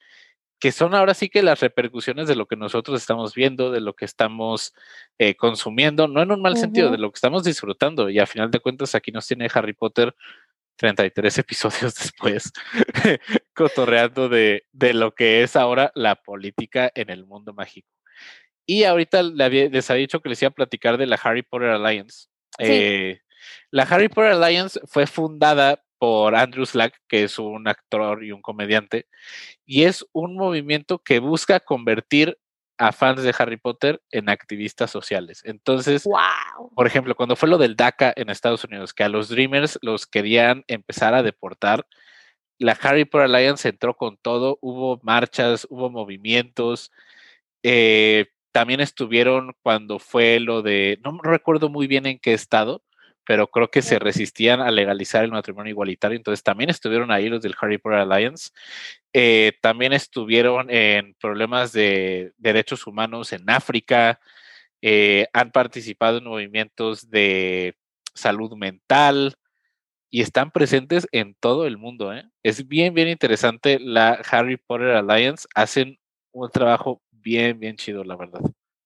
A: que son ahora sí que las repercusiones de lo que nosotros estamos viendo, de lo que estamos eh, consumiendo, no en un mal sentido, de lo que estamos disfrutando. Y a final de cuentas, aquí nos tiene Harry Potter 33 episodios después, cotorreando de, de, lo que es ahora la política en el mundo mágico. Y ahorita les había dicho que les iba a platicar de la Harry Potter Alliance. Eh, la Harry Potter Alliance fue fundada por Andrew Slack, que es un actor y un comediante, y es un movimiento que busca convertir a fans de Harry Potter en activistas sociales. Entonces, por ejemplo, cuando fue lo del DACA en Estados Unidos, que a los Dreamers los querían empezar a deportar, la Harry Potter Alliance entró con todo, hubo marchas, hubo movimientos, eh, también estuvieron cuando fue lo de, no recuerdo muy bien en qué estado, pero creo que se resistían a legalizar el matrimonio igualitario, entonces también estuvieron ahí los del Harry Potter Alliance. Eh, también estuvieron en problemas de derechos humanos en África, eh, han participado en movimientos de salud mental y están presentes en todo el mundo. ¿eh? Es bien, bien interesante la Harry Potter Alliance, hacen un trabajo bien, bien chido, la verdad.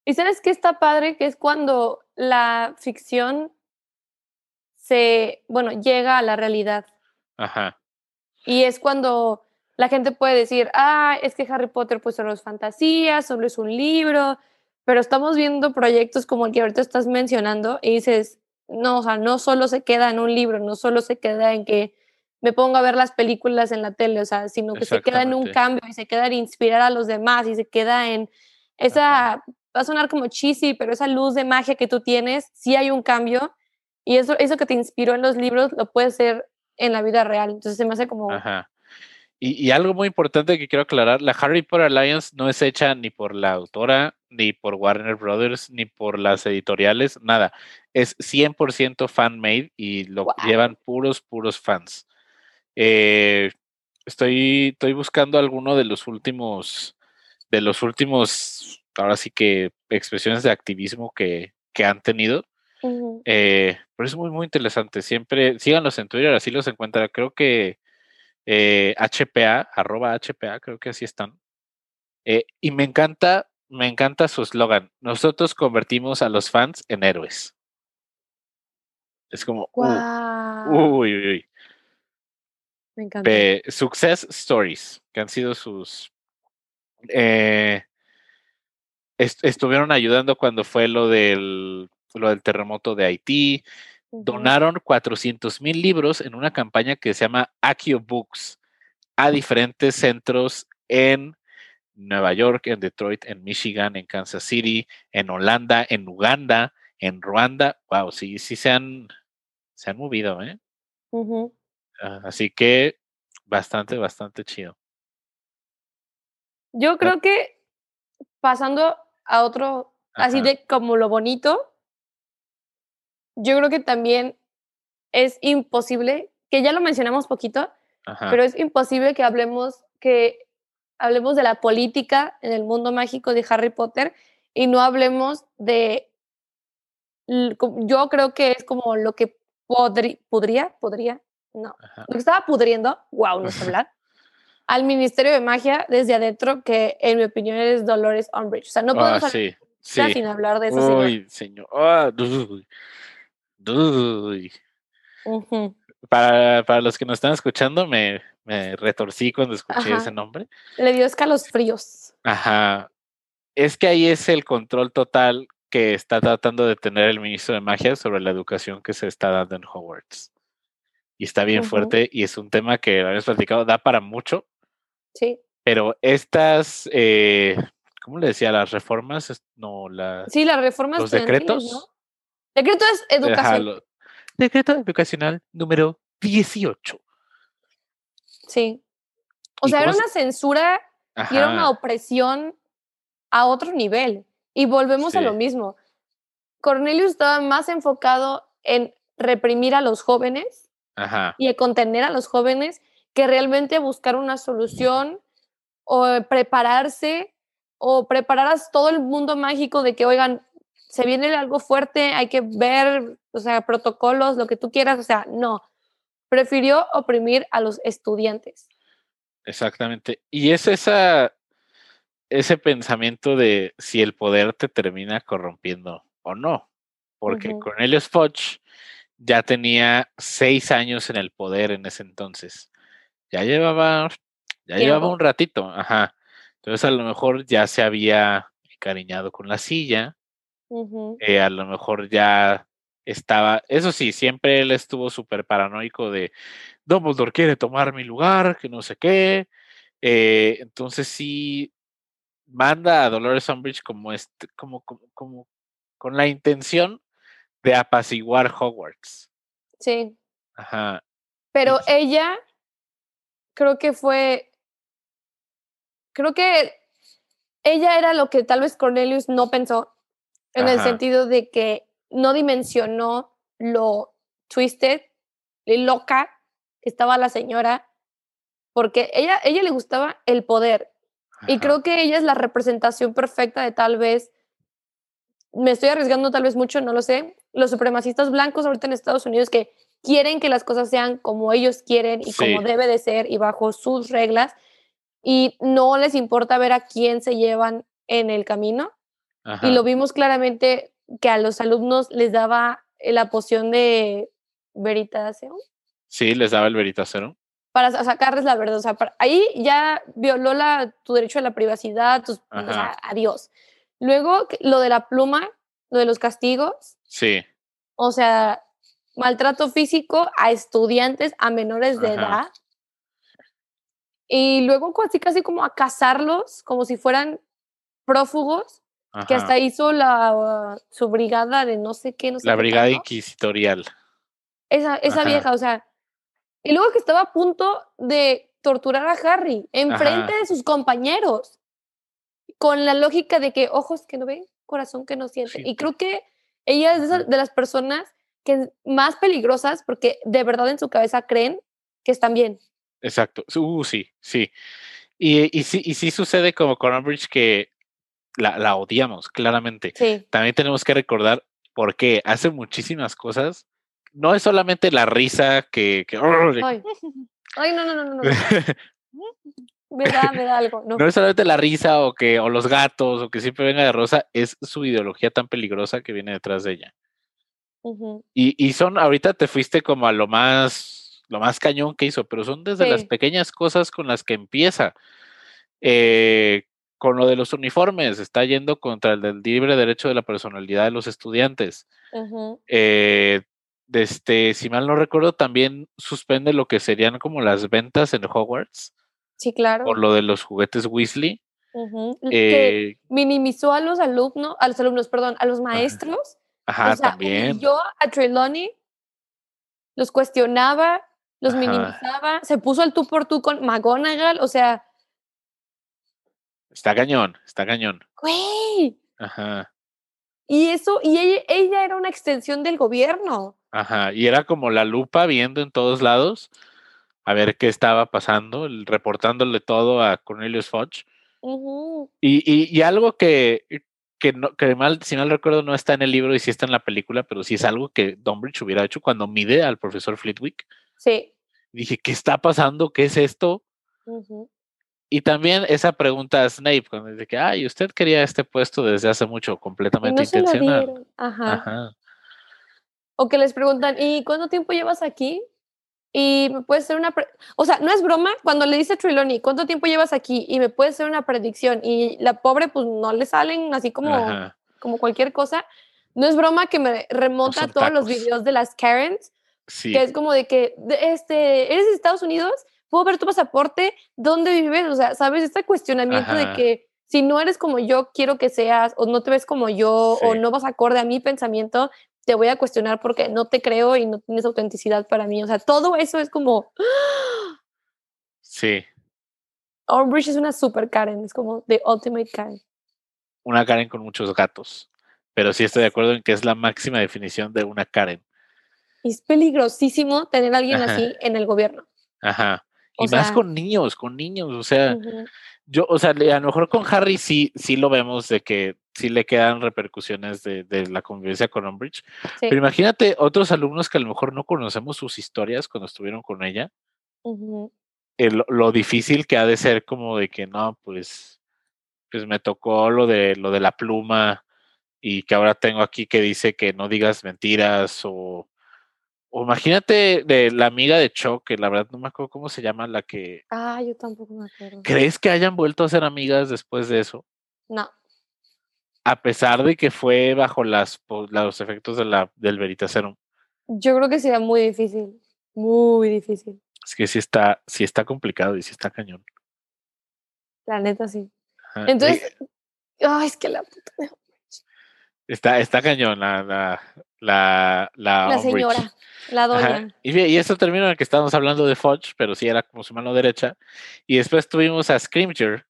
B: Y sabes qué está padre, que es cuando la ficción se, bueno, llega a la realidad.
A: Ajá.
B: Y es cuando la gente puede decir, ah, es que Harry Potter pues solo es fantasía, solo es un libro, pero estamos viendo proyectos como el que ahorita estás mencionando y dices, no, o sea, no solo se queda en un libro, no solo se queda en que me pongo a ver las películas en la tele, o sea, sino que se queda en un cambio y se queda en inspirar a los demás y se queda en esa, va a sonar como cheesy, pero esa luz de magia que tú tienes, sí hay un cambio y eso, eso que te inspiró en los libros lo puedes hacer en la vida real. Entonces se me hace como...
A: Ajá. Y, algo muy importante que quiero aclarar, la Harry Potter Alliance no es hecha ni por la autora, ni por Warner Brothers, ni por las editoriales, nada. Es 100% fan-made y lo llevan puros, puros fans. Eh, estoy, estoy buscando alguno de los últimos, de los últimos, ahora sí que expresiones de activismo que, que han tenido. Eh, pero es muy, muy interesante. Siempre síganlos en Twitter, así los encuentran. Creo que eh, HPA, arroba HPA, creo que así están. Eh, y me encanta, me encanta su eslogan. Nosotros convertimos a los fans en héroes. Es como, uy, uy, uy.
B: Me encanta.
A: success Stories, que han sido sus. estuvieron ayudando cuando fue lo del lo del terremoto de Haití. Donaron 400 mil libros en una campaña que se llama Akio Books a diferentes centros en Nueva York, en Detroit, en Michigan, en Kansas City, en Holanda, en Uganda, en Ruanda. Wow, sí, sí se han, se han movido, ¿eh? Ah, así que bastante, bastante chido.
B: Yo creo que pasando a otro, así de como lo bonito, yo creo que también es imposible, que ya lo mencionamos poquito, pero es imposible que hablemos, que hablemos de la política en el mundo mágico de Harry Potter y no hablemos de, yo creo que es como lo que podría, podría, no, lo que estaba pudriendo, wow, no sé hablar, al Ministerio de Magia desde adentro, que en mi opinión es Dolores Umbridge. O sea, no podemos
A: ah,
B: sí, sin hablar de eso.
A: Uy, señor. Para, para, los que nos están escuchando, me, me retorcí cuando escuché ese nombre.
B: Le dio escalofríos.
A: Ajá. Es que ahí es el control total que está tratando de tener el ministro de magia sobre la educación que se está dando en Hogwarts. Y está bien fuerte y es un tema que habíamos platicado, da para mucho.
B: Sí.
A: Pero estas, eh, ¿cómo le decía? Las reformas, no, las...
B: Sí, las reformas.
A: Los decretos.
B: Secreto es educación.
A: Decreto educacional número 18.
B: Sí. O
A: ¿Y
B: sea, era
A: se-
B: una censura y era una opresión a otro nivel. Y volvemos a lo mismo. Cornelius estaba más enfocado en reprimir a los jóvenes
A: ajá,
B: y en contener a los jóvenes que realmente buscar una solución o prepararse o preparar a todo el mundo mágico de que, oigan, se viene algo fuerte, hay que ver, o sea, protocolos, lo que tú quieras, o sea, no. Prefirió oprimir a los estudiantes.
A: exactamente. Y es esa, ese pensamiento de si el poder te termina corrompiendo o no. Porque. Cornelius Fudge ya tenía seis años en el poder en ese entonces. Ya llevaba, ya llevaba un ratito, ajá. Entonces a lo mejor ya se había encariñado con la silla, Eh, a lo mejor ya estaba, eso sí, siempre él estuvo súper paranoico de Dumbledore quiere tomar mi lugar, que no sé qué. eh, entonces sí manda a Dolores Umbridge como este, como, como, como con la intención de apaciguar Hogwarts.
B: Sí.
A: Ajá.
B: Pero
A: Y-
B: ella creo que fue, creo que ella era lo que tal vez Cornelius no pensó, en el sentido de que no dimensionó lo twisted y loca que estaba la señora, porque ella, ella le gustaba el poder. Y creo que ella es la representación perfecta de tal vez, me estoy arriesgando tal vez mucho, no lo sé, los supremacistas blancos ahorita en Estados Unidos que quieren que las cosas sean como ellos quieren y como debe de ser y bajo sus reglas y no les importa ver a quién se llevan en el camino.
A: Ajá.
B: Y lo vimos claramente que a los alumnos les daba la poción de Veritaseum
A: Sí, les daba el veritacero.
B: para sa- sacarles la verdad. O sea, para- ahí ya violó la, tu derecho a la privacidad, tus, o sea, adiós. Luego, lo de la pluma, lo de los castigos,
A: Sí,
B: o sea, maltrato físico a estudiantes, a menores de
A: Ajá.
B: edad. Y luego casi, casi como a cazarlos, como si fueran prófugos, que hasta hizo la, su brigada de no sé qué, no sé
A: La
B: qué
A: brigada
B: tanto.
A: inquisitorial.
B: Esa, esa
A: Ajá.
B: vieja, o sea. Y luego que estaba a punto de torturar a Harry enfrente
A: Ajá.
B: de sus compañeros. Con la lógica de que ojos que no ven, corazón que no siente.
A: Sí,
B: Y creo que ella es de, esas- de las personas que más peligrosas porque de verdad en su cabeza creen que están bien.
A: Exacto. Uh, sí, sí. Y, y sí, y sí sucede como con Umbridge que la, la odiamos, claramente.
B: Sí.
A: También tenemos que recordar por qué hace muchísimas cosas. No es solamente la risa que, que-
B: Ay, Ay no, no, no, no. Me da, me da algo. No.
A: no es solamente la risa o que o los gatos o que siempre venga de rosa, es su ideología tan peligrosa que viene detrás de ella.
B: Ujú.
A: Y, y son, ahorita te fuiste como a lo más, lo más cañón que hizo, pero son desde las
B: Sí.
A: pequeñas cosas con las que empieza. Eh, con lo de los uniformes, está yendo contra el del libre derecho de la personalidad de los estudiantes.
B: Ujú.
A: Eh, este, si mal no recuerdo, también suspende lo que serían como las ventas en Hogwarts
B: Sí, claro.
A: por lo de los juguetes Weasley.
B: Que
A: Eh,
B: minimizó a los alumnos, a los alumnos, perdón, a los maestros.
A: ajá,
B: o sea,
A: también.
B: humilló a Trelawney, los cuestionaba, los
A: Ajá.
B: minimizaba, se puso al tú por tú con McGonagall, o sea,
A: Está cañón, está cañón.
B: güey.
A: Ajá.
B: Y eso, y ella, ella era una extensión del gobierno.
A: Ajá, y era como la lupa viendo en todos lados a ver qué estaba pasando, reportándole todo a Cornelius Fudge.
B: Ujú.
A: Y, y, y algo que, que, no, que mal, si mal recuerdo no está en el libro y sí está en la película, pero sí es algo que Dumbridge hubiera hecho cuando mide al profesor Flitwick.
B: Sí.
A: Dije, ¿qué está pasando? ¿Qué es esto?
B: Ujú.
A: Y también esa pregunta a Snape, cuando dice que, ay, usted quería este puesto desde hace mucho, completamente
B: no
A: intencional.
B: Ajá.
A: Ajá.
B: O que les preguntan, ¿y cuánto tiempo llevas aquí? Y me puede ser una... O sea, no es broma cuando le dice a Trelawney, ¿cuánto tiempo llevas aquí? Y me puede ser una predicción. Y la pobre, pues no le salen así como,
A: Ajá.
B: como cualquier cosa. No es broma que me remonta a todos los videos de las Karens,
A: Sí.
B: que es como de que, este, ¿eres de Estados Unidos? ¿Puedo ver tu pasaporte? ¿Dónde vives? O sea, ¿sabes? Este cuestionamiento de que si no eres como yo quiero que seas, o no te ves como yo, o no vas acorde a mi pensamiento, te voy a cuestionar porque no te creo y no tienes autenticidad para mí. O sea, todo eso es como...
A: Sí.
B: Umbridge es una super Karen, es como the ultimate Karen.
A: Una Karen con muchos gatos. Pero sí estoy de acuerdo en que es la máxima definición de una Karen.
B: es peligrosísimo tener a alguien así en el gobierno.
A: Ajá. Y más con niños, con niños. O sea, yo, o sea, a lo mejor con Harry sí, sí lo vemos de que sí le quedan repercusiones de, la convivencia con Umbridge. Pero imagínate otros alumnos que a lo mejor no conocemos sus historias cuando estuvieron con ella. lo difícil que ha de ser como de que no, pues, pues me tocó lo de lo de la pluma y que ahora tengo aquí que dice que no digas mentiras o, o imagínate de la amiga de Cho, que la verdad no me acuerdo cómo se llama la que...
B: Ah, yo tampoco me acuerdo.
A: ¿Crees que hayan vuelto a ser amigas después de eso?
B: No.
A: A pesar de que fue bajo las, los efectos de la, del Veritaserum.
B: Yo creo que sería muy difícil, muy difícil.
A: Es que sí está, sí está complicado y sí está cañón.
B: La neta, sí. Entonces, ay, es que la puta
A: Está, está cañón la, la, la,
B: la, señora, la doña.
A: Y, y, eso termina en el que estábamos hablando de Fudge, pero sí era como su mano derecha. Y después tuvimos a Scrimger,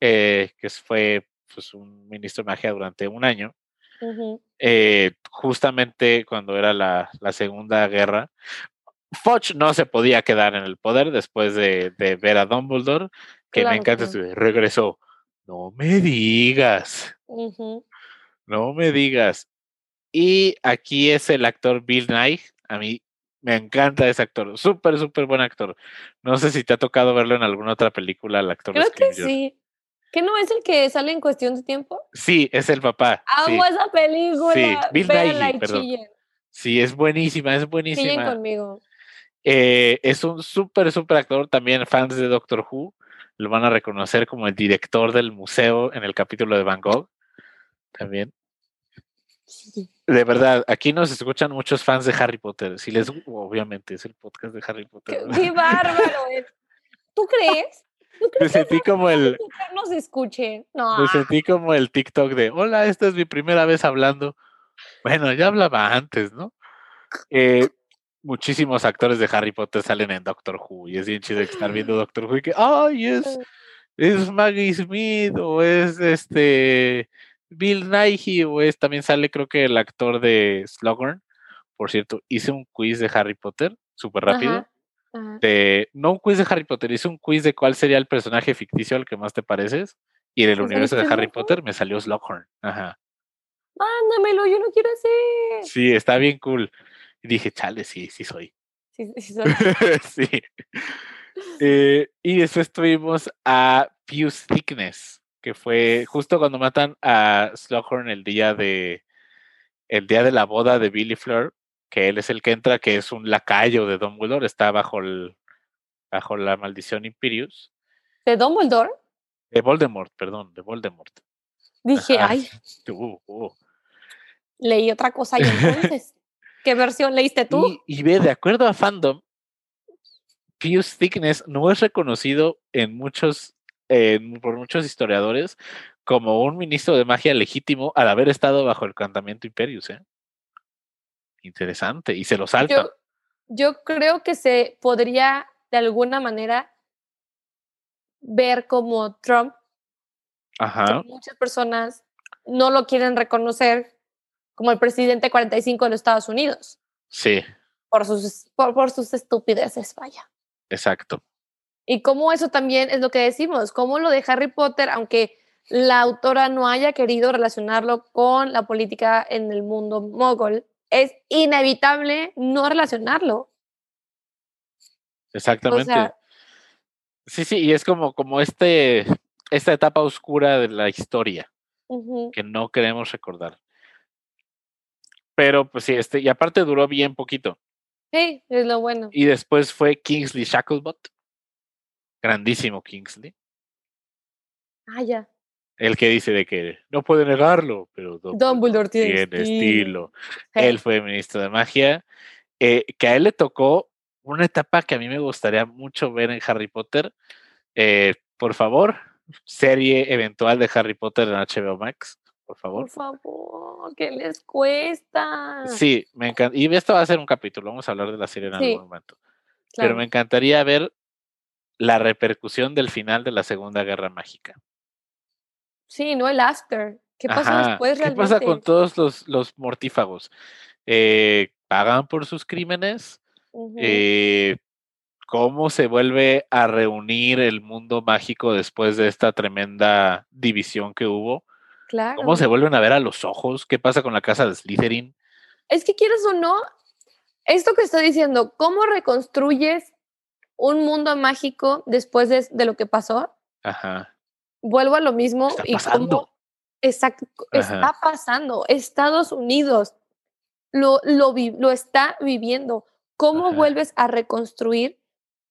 A: eh, que fue pues, un ministro de magia durante un año. Eh, justamente cuando era la, la, Segunda Guerra. Fudge no se podía quedar en el poder después de, de ver a Dumbledore, que me encanta, regresó. No me digas. No me digas. Y aquí es el actor Bill Nye. A mí me encanta ese actor. Súper, súper buen actor. No sé si te ha tocado verlo en alguna otra película, el actor.
B: Creo que sí. ¿Que no es el que sale en cuestión de tiempo?
A: Sí, es el papá.
B: Amo esa película.
A: Sí, Bill Nye, perdón. Sí, es buenísima, es buenísima.
B: Chillen conmigo.
A: Eh, es un súper, súper actor. También fans de Doctor Who lo van a reconocer como el director del museo en el capítulo de Van Gogh. También. De verdad, aquí nos escuchan muchos fans de Harry Potter. Si les, obviamente, es el podcast de Harry Potter.
B: ¡Qué, bárbaro! ¿Tú crees?
A: me sentí como el.
B: Nos escuchen. No.
A: Me sentí como el TikTok de: Hola, esta es mi primera vez hablando. Bueno, ya hablaba antes, ¿no? Eh, muchísimos actores de Harry Potter salen en Doctor Who y es bien chido estar viendo Doctor Who y que, ay, es, es Maggie Smith o es este Bill Nighy, o es, también sale creo que el actor de Slughorn. Por cierto, hice un quiz de Harry Potter, súper rápido. De, no un quiz de Harry Potter, hice un quiz de cuál sería el personaje ficticio al que más te pareces. Y del universo de Harry Potter me salió Slughorn. Ajá.
B: Mándamelo, yo lo quiero hacer.
A: Sí, está bien cool. Y dije, chale, sí, sí soy.
B: Sí, sí soy.
A: sí. Eh, y después tuvimos a Pius Thickness que fue justo cuando matan a Slughorn el día de el día de la boda de Billy Fleur, que él es el que entra, que es un lacayo de Dumbledore, está bajo el bajo la maldición Imperius.
B: ¿De Dumbledore?
A: De Voldemort, perdón, de Voldemort.
B: Dije, ay.
A: Uh, uh.
B: Leí otra cosa y entonces. ¿Qué versión leíste tú?
A: Y, y, ve, de acuerdo a fandom, Pius Thickness no es reconocido en muchos por muchos historiadores como un ministro de magia legítimo al haber estado bajo el cantamiento Imperius. ¿eh? Interesante, y se lo salta.
B: Yo, creo que se podría de alguna manera ver como Trump.
A: Ajá.
B: Muchas personas no lo quieren reconocer como el presidente 45 de los Estados Unidos.
A: Sí.
B: Por sus, por, por sus estupideces, vaya.
A: Exacto.
B: Y cómo eso también es lo que decimos, cómo lo de Harry Potter, aunque la autora no haya querido relacionarlo con la política en el mundo mogol, es inevitable no relacionarlo.
A: Exactamente. sí, sí, y es como, como este, esta etapa oscura de la historia que no queremos recordar. Pero pues sí, este, y aparte duró bien poquito.
B: Sí, es lo bueno.
A: Y después fue Kingsley Shacklebot grandísimo Kingsley.
B: Ah, ya.
A: El que dice de que no puede negarlo, pero
B: Dumbledore, tiene, estilo.
A: Él fue ministro de magia. Eh, que a él le tocó una etapa que a mí me gustaría mucho ver en Harry Potter. Eh, por favor, serie eventual de Harry Potter en HBO Max, por favor.
B: Por favor. ¿qué les cuesta?
A: Sí, me encanta. Y esto va a ser un capítulo, vamos a hablar de la serie en
B: Sí,
A: algún momento. Pero me encantaría ver la repercusión del final de la Segunda Guerra Mágica.
B: Sí, no el after. ¿Qué pasa
A: Ajá,
B: después
A: ¿Qué
B: realmente?
A: pasa con todos los, los mortífagos? Eh, ¿Pagan por sus crímenes? Eh, ¿Cómo se vuelve a reunir el mundo mágico después de esta tremenda división que hubo?
B: claro.
A: ¿Cómo se vuelven a ver a los ojos? ¿Qué pasa con la casa de Slytherin?
B: Es que quieres o no, esto que estoy diciendo, ¿cómo reconstruyes un mundo mágico después de, de lo que pasó?
A: Ajá.
B: Vuelvo a lo mismo.
A: Está
B: y
A: pasando.
B: cómo- está
A: Ajá.
B: pasando. Estados Unidos lo, lo, vi- lo está viviendo. ¿Cómo
A: Ajá.
B: vuelves a reconstruir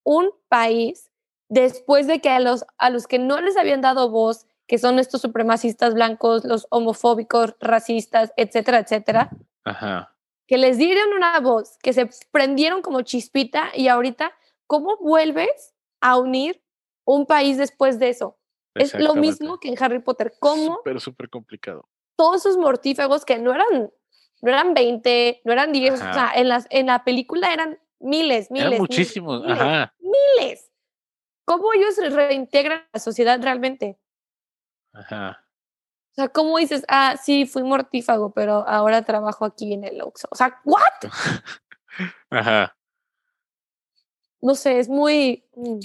B: un país después de que a los, a los que no les habían dado voz, que son estos supremacistas blancos, los homofóbicos, racistas, etcétera, etcétera,
A: Ajá.
B: que les dieron una voz, que se prendieron como chispita y ahorita, ¿cómo vuelves a unir un país después de eso? Es lo mismo que en Harry Potter, cómo
A: Súper, súper complicado.
B: todos esos mortífagos que no eran, no eran 20, no eran 10, o sea, en, las, en la película eran miles, miles.
A: Eran muchísimos.
B: miles,
A: Ajá.
B: miles. ¿Cómo ellos reintegran a la sociedad realmente?
A: Ajá.
B: O sea, ¿cómo dices, ah, sí, fui mortífago, pero ahora trabajo aquí en el Oxxo? O sea, ¿what?
A: Ajá.
B: No sé, es muy... mm,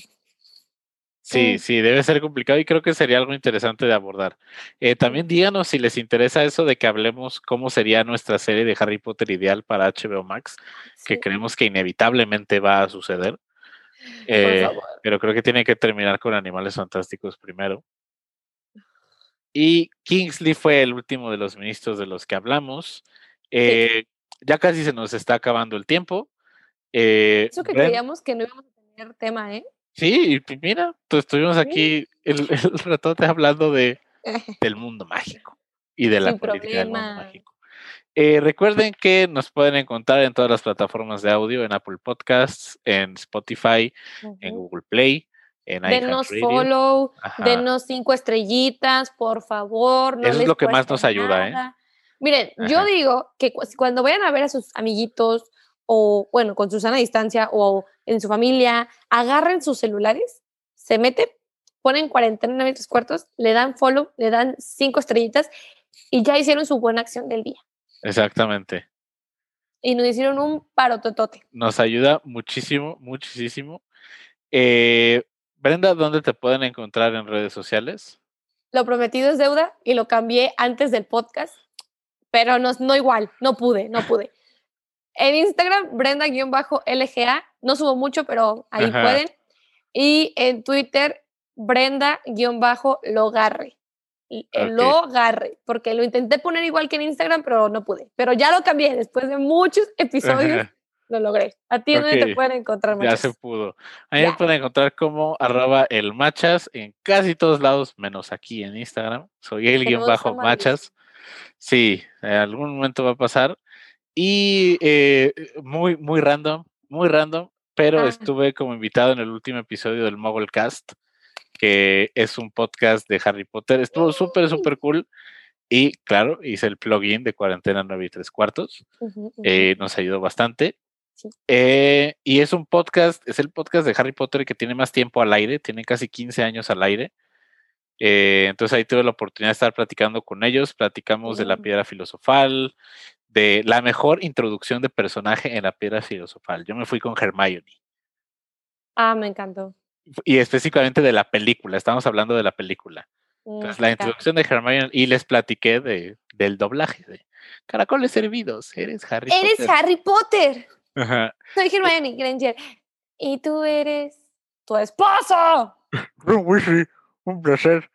A: Sí, sí, debe ser complicado y creo que sería algo interesante de abordar. Eh, también díganos si les interesa eso de que hablemos cómo sería nuestra serie de Harry Potter ideal para HBO Max, que
B: sí,
A: creemos que inevitablemente va a suceder. Eh, pero creo que tiene que terminar con Animales Fantásticos primero. Y Kingsley fue el último de los ministros de los que hablamos. Eh, ya casi se nos está acabando el tiempo. Eh,
B: Eso que
A: Bren-
B: creíamos que no íbamos a tener tema, ¿eh?
A: Sí, mira, pues estuvimos aquí el, el ratote hablando de, del mundo mágico y de la
B: Sin
A: política del mundo mágico. Eh, recuerden que nos pueden encontrar en todas las plataformas de audio, en Apple Podcasts, en Spotify, en. Google Play, en
B: Denos follow,
A: Ajá.
B: denos cinco estrellitas, por favor. No
A: Eso es lo que más nos ayuda, ¿eh?
B: Miren, yo digo que cu- cuando vayan a ver a sus amiguitos o, bueno, con Susana a distancia o en su familia, agarren sus celulares, se meten, ponen cuarentena en tres cuartos, le dan follow, le dan cinco estrellitas y ya hicieron su buena acción del día.
A: Exactamente.
B: Y nos hicieron un parototote.
A: Nos ayuda muchísimo, muchísimo. Eh, Brenda, ¿dónde te pueden encontrar en redes sociales?
B: Lo prometido es deuda y lo cambié antes del podcast, pero no, no igual, no pude, no pude. En Instagram, Brenda-LGA, no subo mucho, pero ahí
A: Ajá.
B: pueden. Y en Twitter, Brenda-Logarre. Y- el
A: Ok.
B: Logarre, porque lo intenté poner igual que en Instagram, pero no pude. Pero ya lo cambié, después de muchos episodios,
A: Ajá,
B: lo logré. ¿A ti dónde te
A: Ok.
B: pueden encontrar,
A: ya
B: machos?
A: se pudo. A mí me
B: Ya.
A: pueden encontrar como arroba el machas en casi todos lados, menos aquí en Instagram. Soy el
B: guion
A: bajo machas. Sí, en algún momento va a pasar. Y eh, muy, muy random, muy random, pero
B: Ah.
A: estuve como invitado en el último episodio del Cast que es un podcast de Harry Potter. Estuvo súper, súper cool. Y claro, hice el plugin de cuarentena 9 y 3 cuartos.
B: Ujú, ujú.
A: eh, nos ayudó bastante.
B: Sí.
A: Eh, y es un podcast, es el podcast de Harry Potter que tiene más tiempo al aire, tiene casi 15 años al aire. Eh, entonces ahí tuve la oportunidad de estar platicando con ellos, platicamos de la
B: Mm.
A: piedra filosofal, de la mejor introducción de personaje en la piedra filosofal. Yo me fui con Hermione
B: Ah, me encantó.
A: y específicamente de la película, estamos hablando de la película.
B: Mm,
A: Entonces, la introducción de Hermione y les platiqué de, del doblaje de Caracoles Servidos, eres Harry
B: Eres
A: Potter.
B: Harry Potter.
A: Ajá.
B: Soy Hermione Granger. Y tú eres tu esposo.
A: un placer.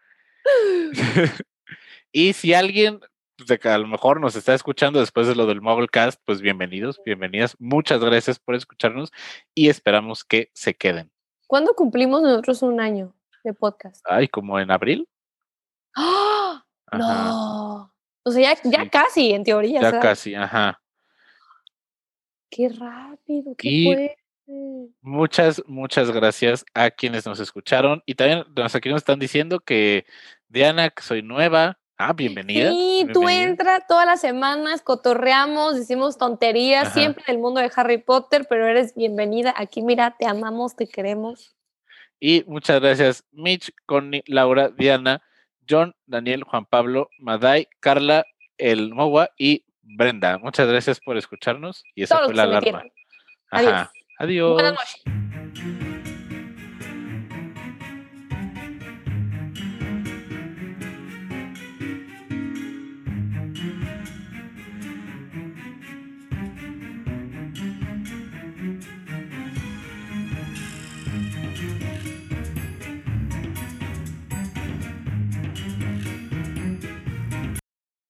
A: y si alguien de que a lo mejor nos está escuchando después de lo del Cast, pues bienvenidos, bienvenidas. Muchas gracias por escucharnos y esperamos que se queden.
B: ¿Cuándo cumplimos nosotros un año de podcast?
A: Ay, como en abril.
B: ¡Ah! No. O sea, ya, ya
A: Sí.
B: casi, en teoría.
A: Ya
B: ¿sabes?
A: casi, ajá.
B: Qué rápido, qué
A: Y-
B: fuerte.
A: Muchas, muchas gracias a quienes nos escucharon y también nos aquí nos están diciendo que Diana, que soy nueva, Ah, bienvenida.
B: Sí, tú
A: bienvenida.
B: entra todas las semanas, cotorreamos, decimos tonterías,
A: Ajá.
B: siempre del mundo de Harry Potter, pero eres bienvenida. Aquí, mira, te amamos, te queremos.
A: Y muchas gracias, Mitch, Connie, Laura, Diana, John, Daniel, Juan Pablo, Maday, Carla, El Mowa y Brenda. Muchas gracias por escucharnos. Y esa
B: Todos
A: fue la alarma. Ajá. Adiós.
B: Buenas noches.